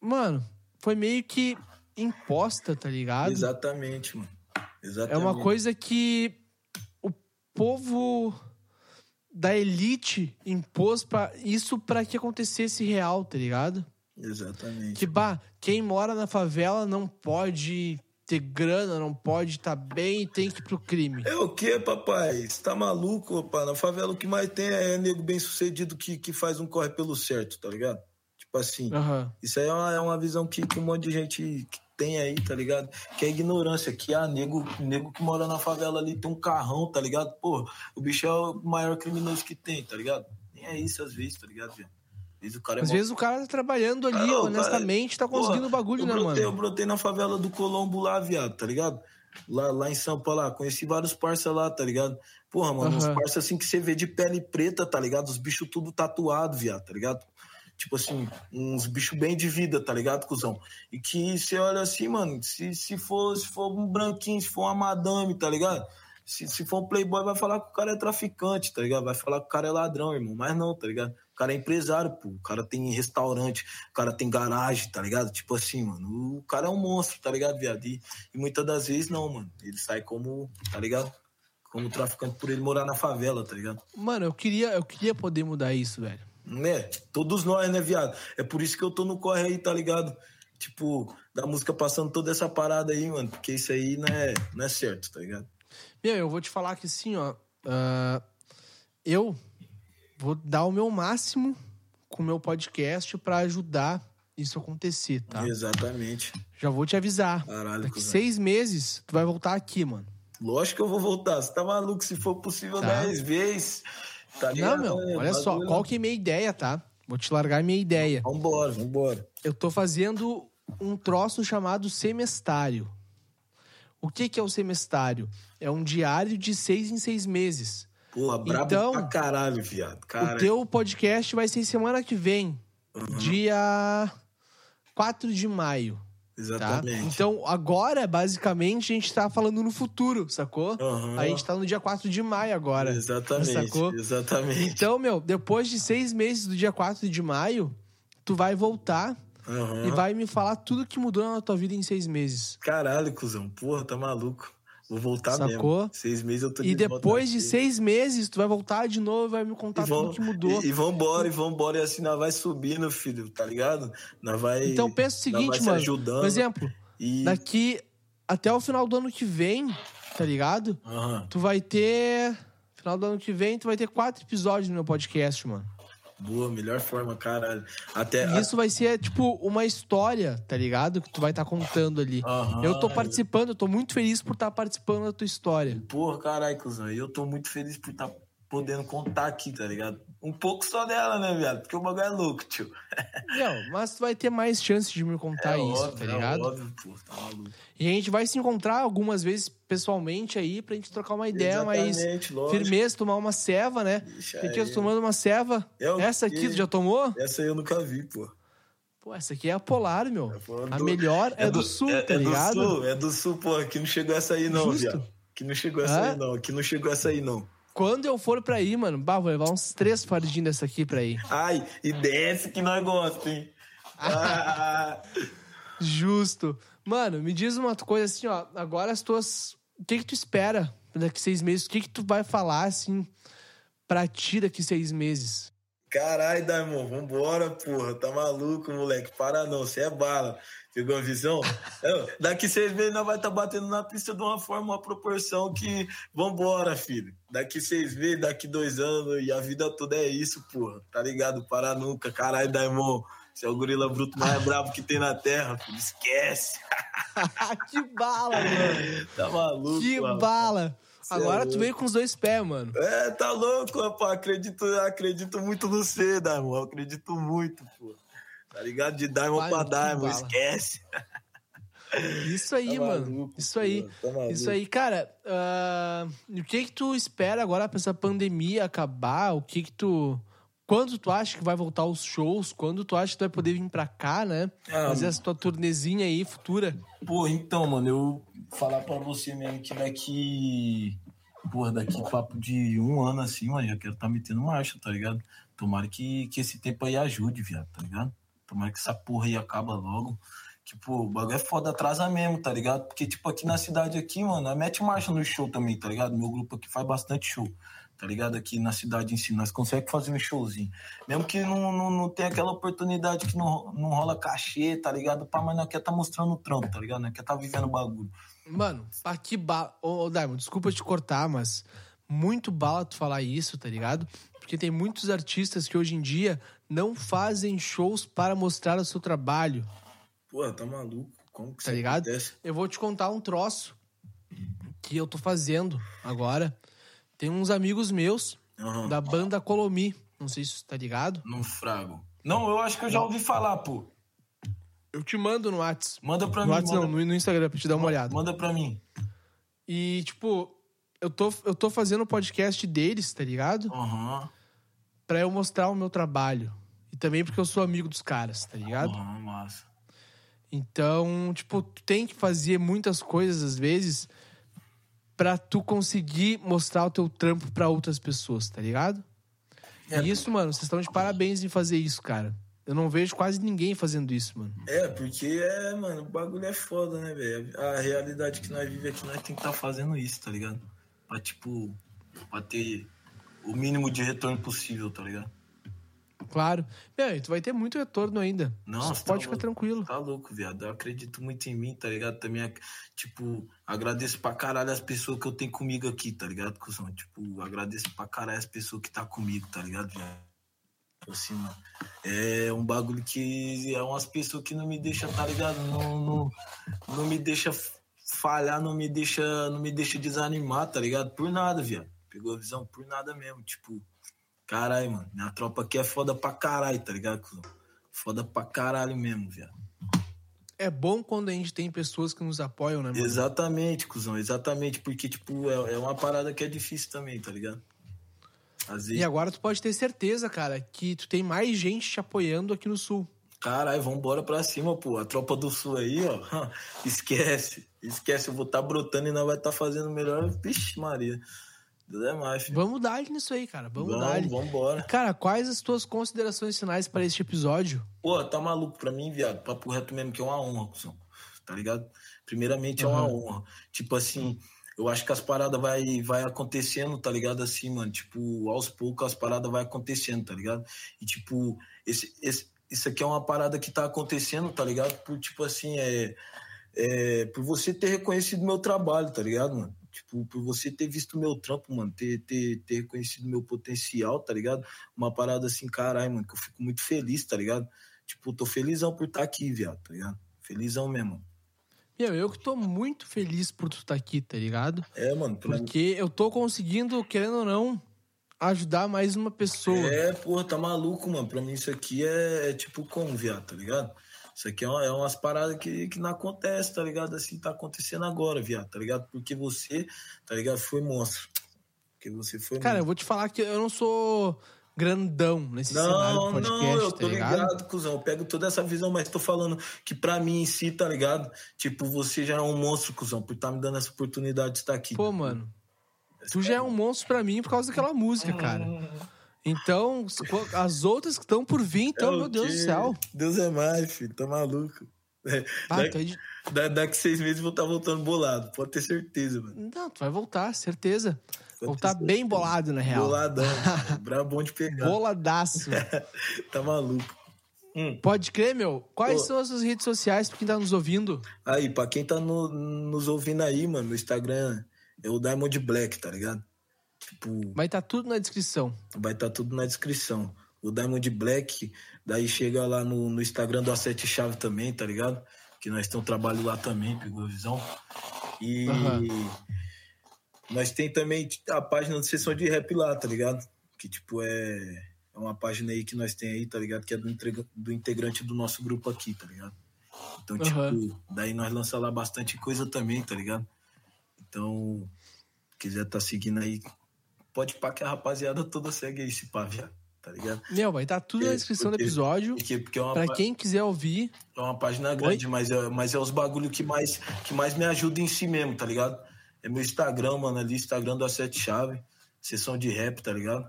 Mano, foi meio que imposta, tá ligado? Exatamente, mano. É Exatamente. uma coisa que o povo da elite impôs para isso para que acontecesse real, tá ligado? Exatamente. Que bah, quem mora na favela não pode ter grana, não pode estar bem e tem que ir pro crime. É o que, papai? Você tá maluco, rapaz? Na favela o que mais tem é nego bem sucedido que, que faz um corre pelo certo, tá ligado? Tipo assim. Aham. Isso aí é uma, é uma visão que, que um monte de gente tem aí, tá ligado? Que é ignorância, que ah, nego, nego que mora na favela ali tem um carrão, tá ligado? Pô, o bicho é o maior criminoso que tem, tá ligado? Nem é isso às vezes, tá ligado, velho? Às vezes o cara é Às mó- vezes o cara tá trabalhando ali, honestamente, tá cara, conseguindo o bagulho, eu né, brotei, Eu mano? brotei na favela do Colombo lá, viado, tá ligado? Lá, lá em Sampa, lá. Conheci vários parça lá, tá ligado? Porra, mano, uns Aham. parça assim que você vê de pele preta, tá ligado? Os bichos tudo tatuado, viado, tá ligado? Tipo assim, uns bichos bem de vida, tá ligado, cuzão? E que você olha assim, mano, se, se, for, se for um branquinho, se for uma madame, tá ligado? Se, se for um playboy, vai falar que o cara é traficante, tá ligado? Vai falar que o cara é ladrão, irmão. Mas não, tá ligado? O cara é empresário, pô. O cara tem restaurante, o cara tem garagem, tá ligado? Tipo assim, mano. O cara é um monstro, tá ligado, viado? E, e muitas das vezes não, mano. Ele sai como, tá ligado? Como traficante por ele morar na favela, tá ligado? Mano, eu queria, eu queria poder mudar isso, velho. Né? Todos nós, né, viado? É por isso que eu tô no corre aí, tá ligado? Tipo, da música passando toda essa parada aí, mano. Porque isso aí não é, não é certo, tá ligado? Meu, eu vou te falar que assim, ó. ah, eu vou dar o meu máximo com o meu podcast pra ajudar isso acontecer, tá? Exatamente. Já vou te avisar. Caralho, Daqui seis meses, tu vai voltar aqui, mano. Lógico que eu vou voltar. Você tá maluco? Se for possível, Tá. dez vezes. Tá Não, ligado? meu, É, olha só, qual que é a minha ideia, tá? Vou te largar a minha ideia. Vambora, vambora. Eu tô fazendo um troço chamado semestário. O que, que é o semestário? É um diário de seis em seis meses. Porra, brabo Então, pra caralho, viado. Cara, O teu podcast vai ser semana que vem, Uhum. dia 4 de maio. Tá? Exatamente. Então, agora, basicamente, a gente tá falando no futuro, sacou? Aham. A gente tá no dia 4 de maio agora. Exatamente, Sacou? exatamente. Então, meu, depois de seis meses do dia 4 de maio, tu vai voltar Aham. e vai me falar tudo que mudou na tua vida em seis meses. Caralho, cuzão. Porra, tá maluco. Vou voltar Sacou? mesmo. Seis meses eu tô E de depois de seis meses, tu vai voltar de novo e vai me contar vão, tudo que mudou. e, e vambora, e vambora. E assim nós vai subindo, filho, tá ligado? Nós vai. Então pensa o seguinte, se mano. ajudando. Por exemplo, E... daqui até o final do ano que vem, tá ligado? Aham. Tu vai ter. Final do ano que vem, tu vai ter quatro episódios no meu podcast, mano. Boa, melhor forma, caralho. Até. E isso vai ser, tipo, uma história, tá ligado? Que tu vai estar contando ali. Aham. Eu tô participando, eu tô muito feliz por estar participando da tua história. Porra, caralho, cuzão. E eu tô muito feliz por estar podendo contar aqui, tá ligado? Um pouco só dela, né, viado? Porque o bagulho é louco, tio. <laughs> Não, mas tu vai ter mais chance de me contar é isso, óbvio, tá ligado? É óbvio, pô, tá maluco. E a gente vai se encontrar algumas vezes pessoalmente aí pra gente trocar uma ideia mais lógico. firmeza, tomar uma ceva, né? Ixi, Porque eu aí. tô tomando uma ceva. É Essa aqui tu já tomou? Essa aí eu nunca vi, pô. Pô, essa aqui é a Polar, meu. falando A do- melhor é, do, sul, é, tá é ligado? do sul, é do sul, pô. Aqui não chegou essa aí, não, Justo. viado. Aqui não chegou essa Hã? aí, não. Aqui não chegou essa aí, não. Quando eu for pra ir, mano, bah, vou levar uns três fardinhos dessa aqui pra ir. Ai, e desce que nós gostamos, hein? Ah, <laughs> Justo. Mano, me diz uma coisa assim, ó. Agora as tuas. O que que tu espera daqui seis meses? O que que tu vai falar, assim, pra ti daqui seis meses? Caralho, Daimon, vambora, porra. Tá maluco, moleque. Para não, você é bala. Pegou a visão? É, Daqui seis meses nós vai estar batendo na pista de uma forma, uma proporção que. Vambora, filho. Daqui seis meses, daqui dois anos, e a vida toda é isso, porra. Tá ligado? Para nunca. Caralho, Daimon. Você é o gorila bruto mais <laughs> brabo que tem na terra, filho. Esquece. <laughs> que bala, mano. Tá maluco, Que rapaz. bala. Cê é Agora tu louco. veio com os dois pés, mano. É, tá louco, rapaz. Acredito, acredito muito no você, Daimon. Acredito muito, pô. Tá ligado? De Daimon Vai, pra bala. esquece. Isso aí, Tá mano. maluco, Isso aí. tá. Isso aí, cara. ah, o que que tu espera agora pra essa pandemia acabar? O que que tu. Quando tu acha que vai voltar os shows? Quando tu acha que tu vai poder vir pra cá, né? Ah, Fazer essa tua turnezinha aí futura? Pô, então, mano, eu falar pra você mesmo que daqui. Porra, daqui papo de um ano assim, mano, já quero tá metendo marcha, tá ligado? Tomara que, que esse tempo aí ajude, viado, tá ligado? Tomara que essa porra aí acaba logo. Que, pô, o bagulho é foda, atrasa mesmo, tá ligado? Porque, tipo, aqui na cidade aqui, mano, mete marcha no show também, tá ligado? Meu grupo aqui faz bastante show, tá ligado? Aqui na cidade em si, nós conseguimos fazer um showzinho. Mesmo que não, não, não tenha aquela oportunidade que não, não rola cachê, tá ligado? Pá, mas nós quer tá mostrando o trampo, tá ligado? Nós quer tá vivendo o bagulho. Mano, pá, que bala. Ô, ô desculpa te cortar, mas muito bala tu falar isso, tá ligado? Porque tem muitos artistas que hoje em dia não fazem shows para mostrar o seu trabalho, Pô, tá maluco? Como que tá isso ligado? acontece? Eu vou te contar um troço que eu tô fazendo agora. Tem uns amigos meus Aham. da banda Colomi. Não sei se tá ligado. No frago. Não, eu acho que eu já ouvi falar, pô. Eu te mando no Whats. Manda pra No mim. Whats manda, não, no Instagram pra te dar uma olhada. Manda pra mim. E, tipo, eu tô, eu tô fazendo o podcast deles, tá ligado? Aham. Pra eu mostrar o meu trabalho. Também porque eu sou amigo dos caras, tá ligado? Aham, massa. Então, tipo, tu tem que fazer muitas coisas às vezes pra tu conseguir mostrar o teu trampo pra outras pessoas, tá ligado? É. E isso, mano, vocês estão de parabéns em fazer isso, cara. Eu não vejo quase ninguém fazendo isso, mano. É, porque é, mano, o bagulho é foda, né, velho? A realidade que nós vivemos aqui, nós tem que estar fazendo isso, tá ligado? Pra, tipo, pra ter o mínimo de retorno possível, tá ligado? Claro. Meu, tu vai ter muito retorno ainda. Nossa, Só pode tá ficar tranquilo. Tá louco, viado. Eu acredito muito em mim, tá ligado? Também, tipo, agradeço pra caralho as pessoas que eu tenho comigo aqui, tá ligado, cuzão? Tipo, agradeço pra caralho as pessoas que tá comigo, tá ligado, viado? Tipo Assim, mano. É um bagulho que é umas pessoas que não me deixa, tá ligado? Não, não, não me deixa falhar, não me deixa, não me deixa desanimar, tá ligado? Por nada, viado. Pegou a visão? Por nada mesmo. Tipo, caralho, mano. Minha tropa aqui é foda pra caralho, tá ligado, cuzão? Foda pra caralho mesmo, viado. É bom quando a gente tem pessoas que nos apoiam, né, mano? Exatamente, cuzão, exatamente, porque, tipo, é, é uma parada que é difícil também, tá ligado? Vezes, E agora tu pode ter certeza, cara, que tu tem mais gente te apoiando aqui no sul. caralho, vambora pra cima, pô. A tropa do sul aí, ó, <laughs> esquece, esquece, eu vou tá brotando e nós vai tá fazendo melhor. Vixe, Maria, Deus é. Vamos dar nisso aí, cara. Vamos, dar. Vamos, vambora. Cara, quais as tuas considerações finais para este episódio? Pô, tá maluco pra mim, viado. Papo reto mesmo, que é uma honra, cuzão. Tá ligado? Primeiramente é uma honra. Tipo assim, eu acho que as paradas vai, vai acontecendo, tá ligado? Assim, mano. Tipo, aos poucos as paradas vai acontecendo, tá ligado? E tipo, esse, esse, isso aqui é uma parada que tá acontecendo, tá ligado? Por, tipo assim, é, é. Por você ter reconhecido meu trabalho, tá ligado, mano? Tipo, por você ter visto meu trampo, mano, ter, ter, ter reconhecido meu potencial, tá ligado? Uma parada assim, caralho, mano, que eu fico muito feliz, tá ligado? Tipo, tô felizão por estar aqui, viado, tá ligado? Felizão mesmo. Meu, eu que tô muito feliz por tu estar aqui, tá ligado? É, mano, pra. Porque eu tô conseguindo, querendo ou não, ajudar mais uma pessoa. É, porra, tá maluco, mano. Pra mim isso aqui é, é tipo como, viado, tá ligado? Isso aqui é, uma- é umas paradas que, que não acontece, tá ligado? Assim, tá acontecendo agora, viado, tá ligado? Porque você, tá ligado? Foi monstro. Porque você foi Cara, eu monstro. vou te falar que eu não sou grandão nesse cenário Não, do podcast, não, eu tá tô ligado? ligado, cuzão. Eu pego toda essa visão, mas tô falando que pra mim em si, tá ligado? Tipo, você já é um monstro, cuzão, por estar me dando essa oportunidade de estar aqui. Pô, mano, tu já é um monstro pra mim por causa daquela música, cara. <laughs> Então, as outras que estão por vir, então, É meu Deus do céu. Deus é mais, filho. Tá maluco. É, Ah, daqui, de- da- daqui seis meses eu vou estar voltando bolado. Pode ter certeza, mano. Não, tu vai voltar, certeza. Pode Voltar ter bem certeza. bolado, na real. Boladão. <laughs> Brabão de pegar. Boladaço. <laughs> Tá maluco. Hum. Pode crer, meu? Quais Pô. são as suas redes sociais pra quem tá nos ouvindo? Aí, pra quem tá no- nos ouvindo aí, mano, no Instagram é o Diamond Black, tá ligado? Tipo, Vai estar tudo na descrição. vai estar tudo na descrição. O Diamond Black, daí chega lá no, no Instagram do A7 Chave também, tá ligado? Que nós temos trabalho lá também, pegou a visão. E Aham. nós tem também a página de sessão de rap lá, tá ligado? Que tipo é, é uma página aí que nós tem aí, tá ligado? Que é do, integra- do integrante do nosso grupo aqui, tá ligado? Então, tipo, Aham. daí nós lança lá bastante coisa também, tá ligado? Então, quiser tá seguindo aí, pode pá que a rapaziada toda segue aí esse pá, viado, tá ligado? Meu, vai estar tudo na descrição do porque- episódio. Porque, porque é, uma, Pra quem quiser ouvir, é uma página grande, mas é, mas é os bagulho que mais, que mais me ajuda em si mesmo, tá ligado? É meu Instagram, mano, ali, Instagram da Sete Chave, sessão de rap, tá ligado?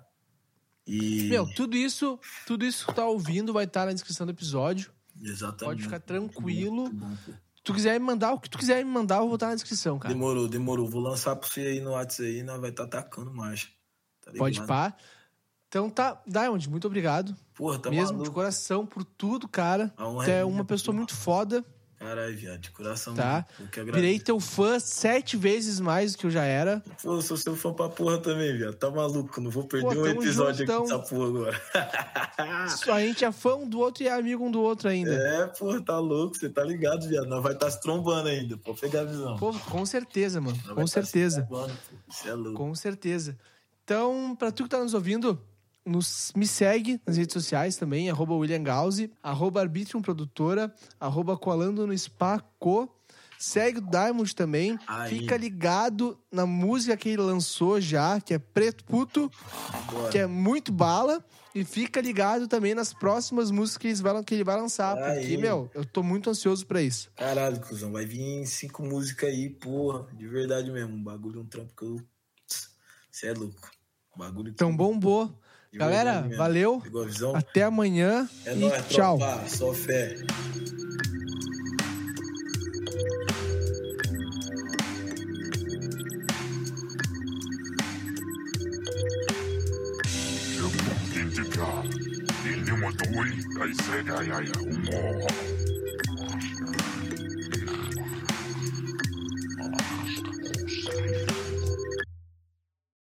E. meu, tudo isso, tudo isso que tu tá ouvindo vai estar na descrição do episódio. Exatamente. pode ficar Muito bom, tranquilo. muito bom, pô. Se tu quiser me mandar, o que tu quiser me mandar, eu vou botar na descrição, cara. Demorou, demorou. Vou lançar pra você aí no WhatsApp aí, nós vai estar tá atacando marcha. Tá Pode pá. Então tá, Diamond, muito obrigado. Porra, tá Mesmo de maluco. coração por tudo, cara. Honra Tu é é uma pessoa pô. muito foda, Caralho, viado, de coração. tá? Virei teu fã sete vezes mais do que eu já era. Pô, eu sou seu fã pra porra também, viado. Tá maluco, não vou perder Pô, um episódio aqui dessa porra agora. <laughs> A gente é fã um do outro e é amigo um do outro ainda. É, porra, tá louco, você tá ligado, viado. Nós vai estar tá se trombando ainda, pode pegar a visão. Pô, com certeza, mano. Nós Com tá certeza. trombando, pô. Você é louco. Com certeza. Então, pra tu que tá nos ouvindo, nos, me segue nas redes sociais também, arroba William Gauzi, arroba Arbitrium Produtora, arroba Colando no Spaco. Segue o Diamond também. Aí. Fica ligado na música que ele lançou já, que é Preto Puto, Bora. que é muito bala. E fica ligado também nas próximas músicas que, ele vai lançar. Porque, Aí. meu, eu tô muito ansioso pra isso. Caralho, cuzão, vai vir cinco músicas aí, porra, de verdade mesmo. Um bagulho, um trampo que eu. Você é louco. Um bagulho que. Então, bombou. Galera, mesmo. valeu. Pegou a visão? Até amanhã. É e nóis, tchau. tropa. Só fé.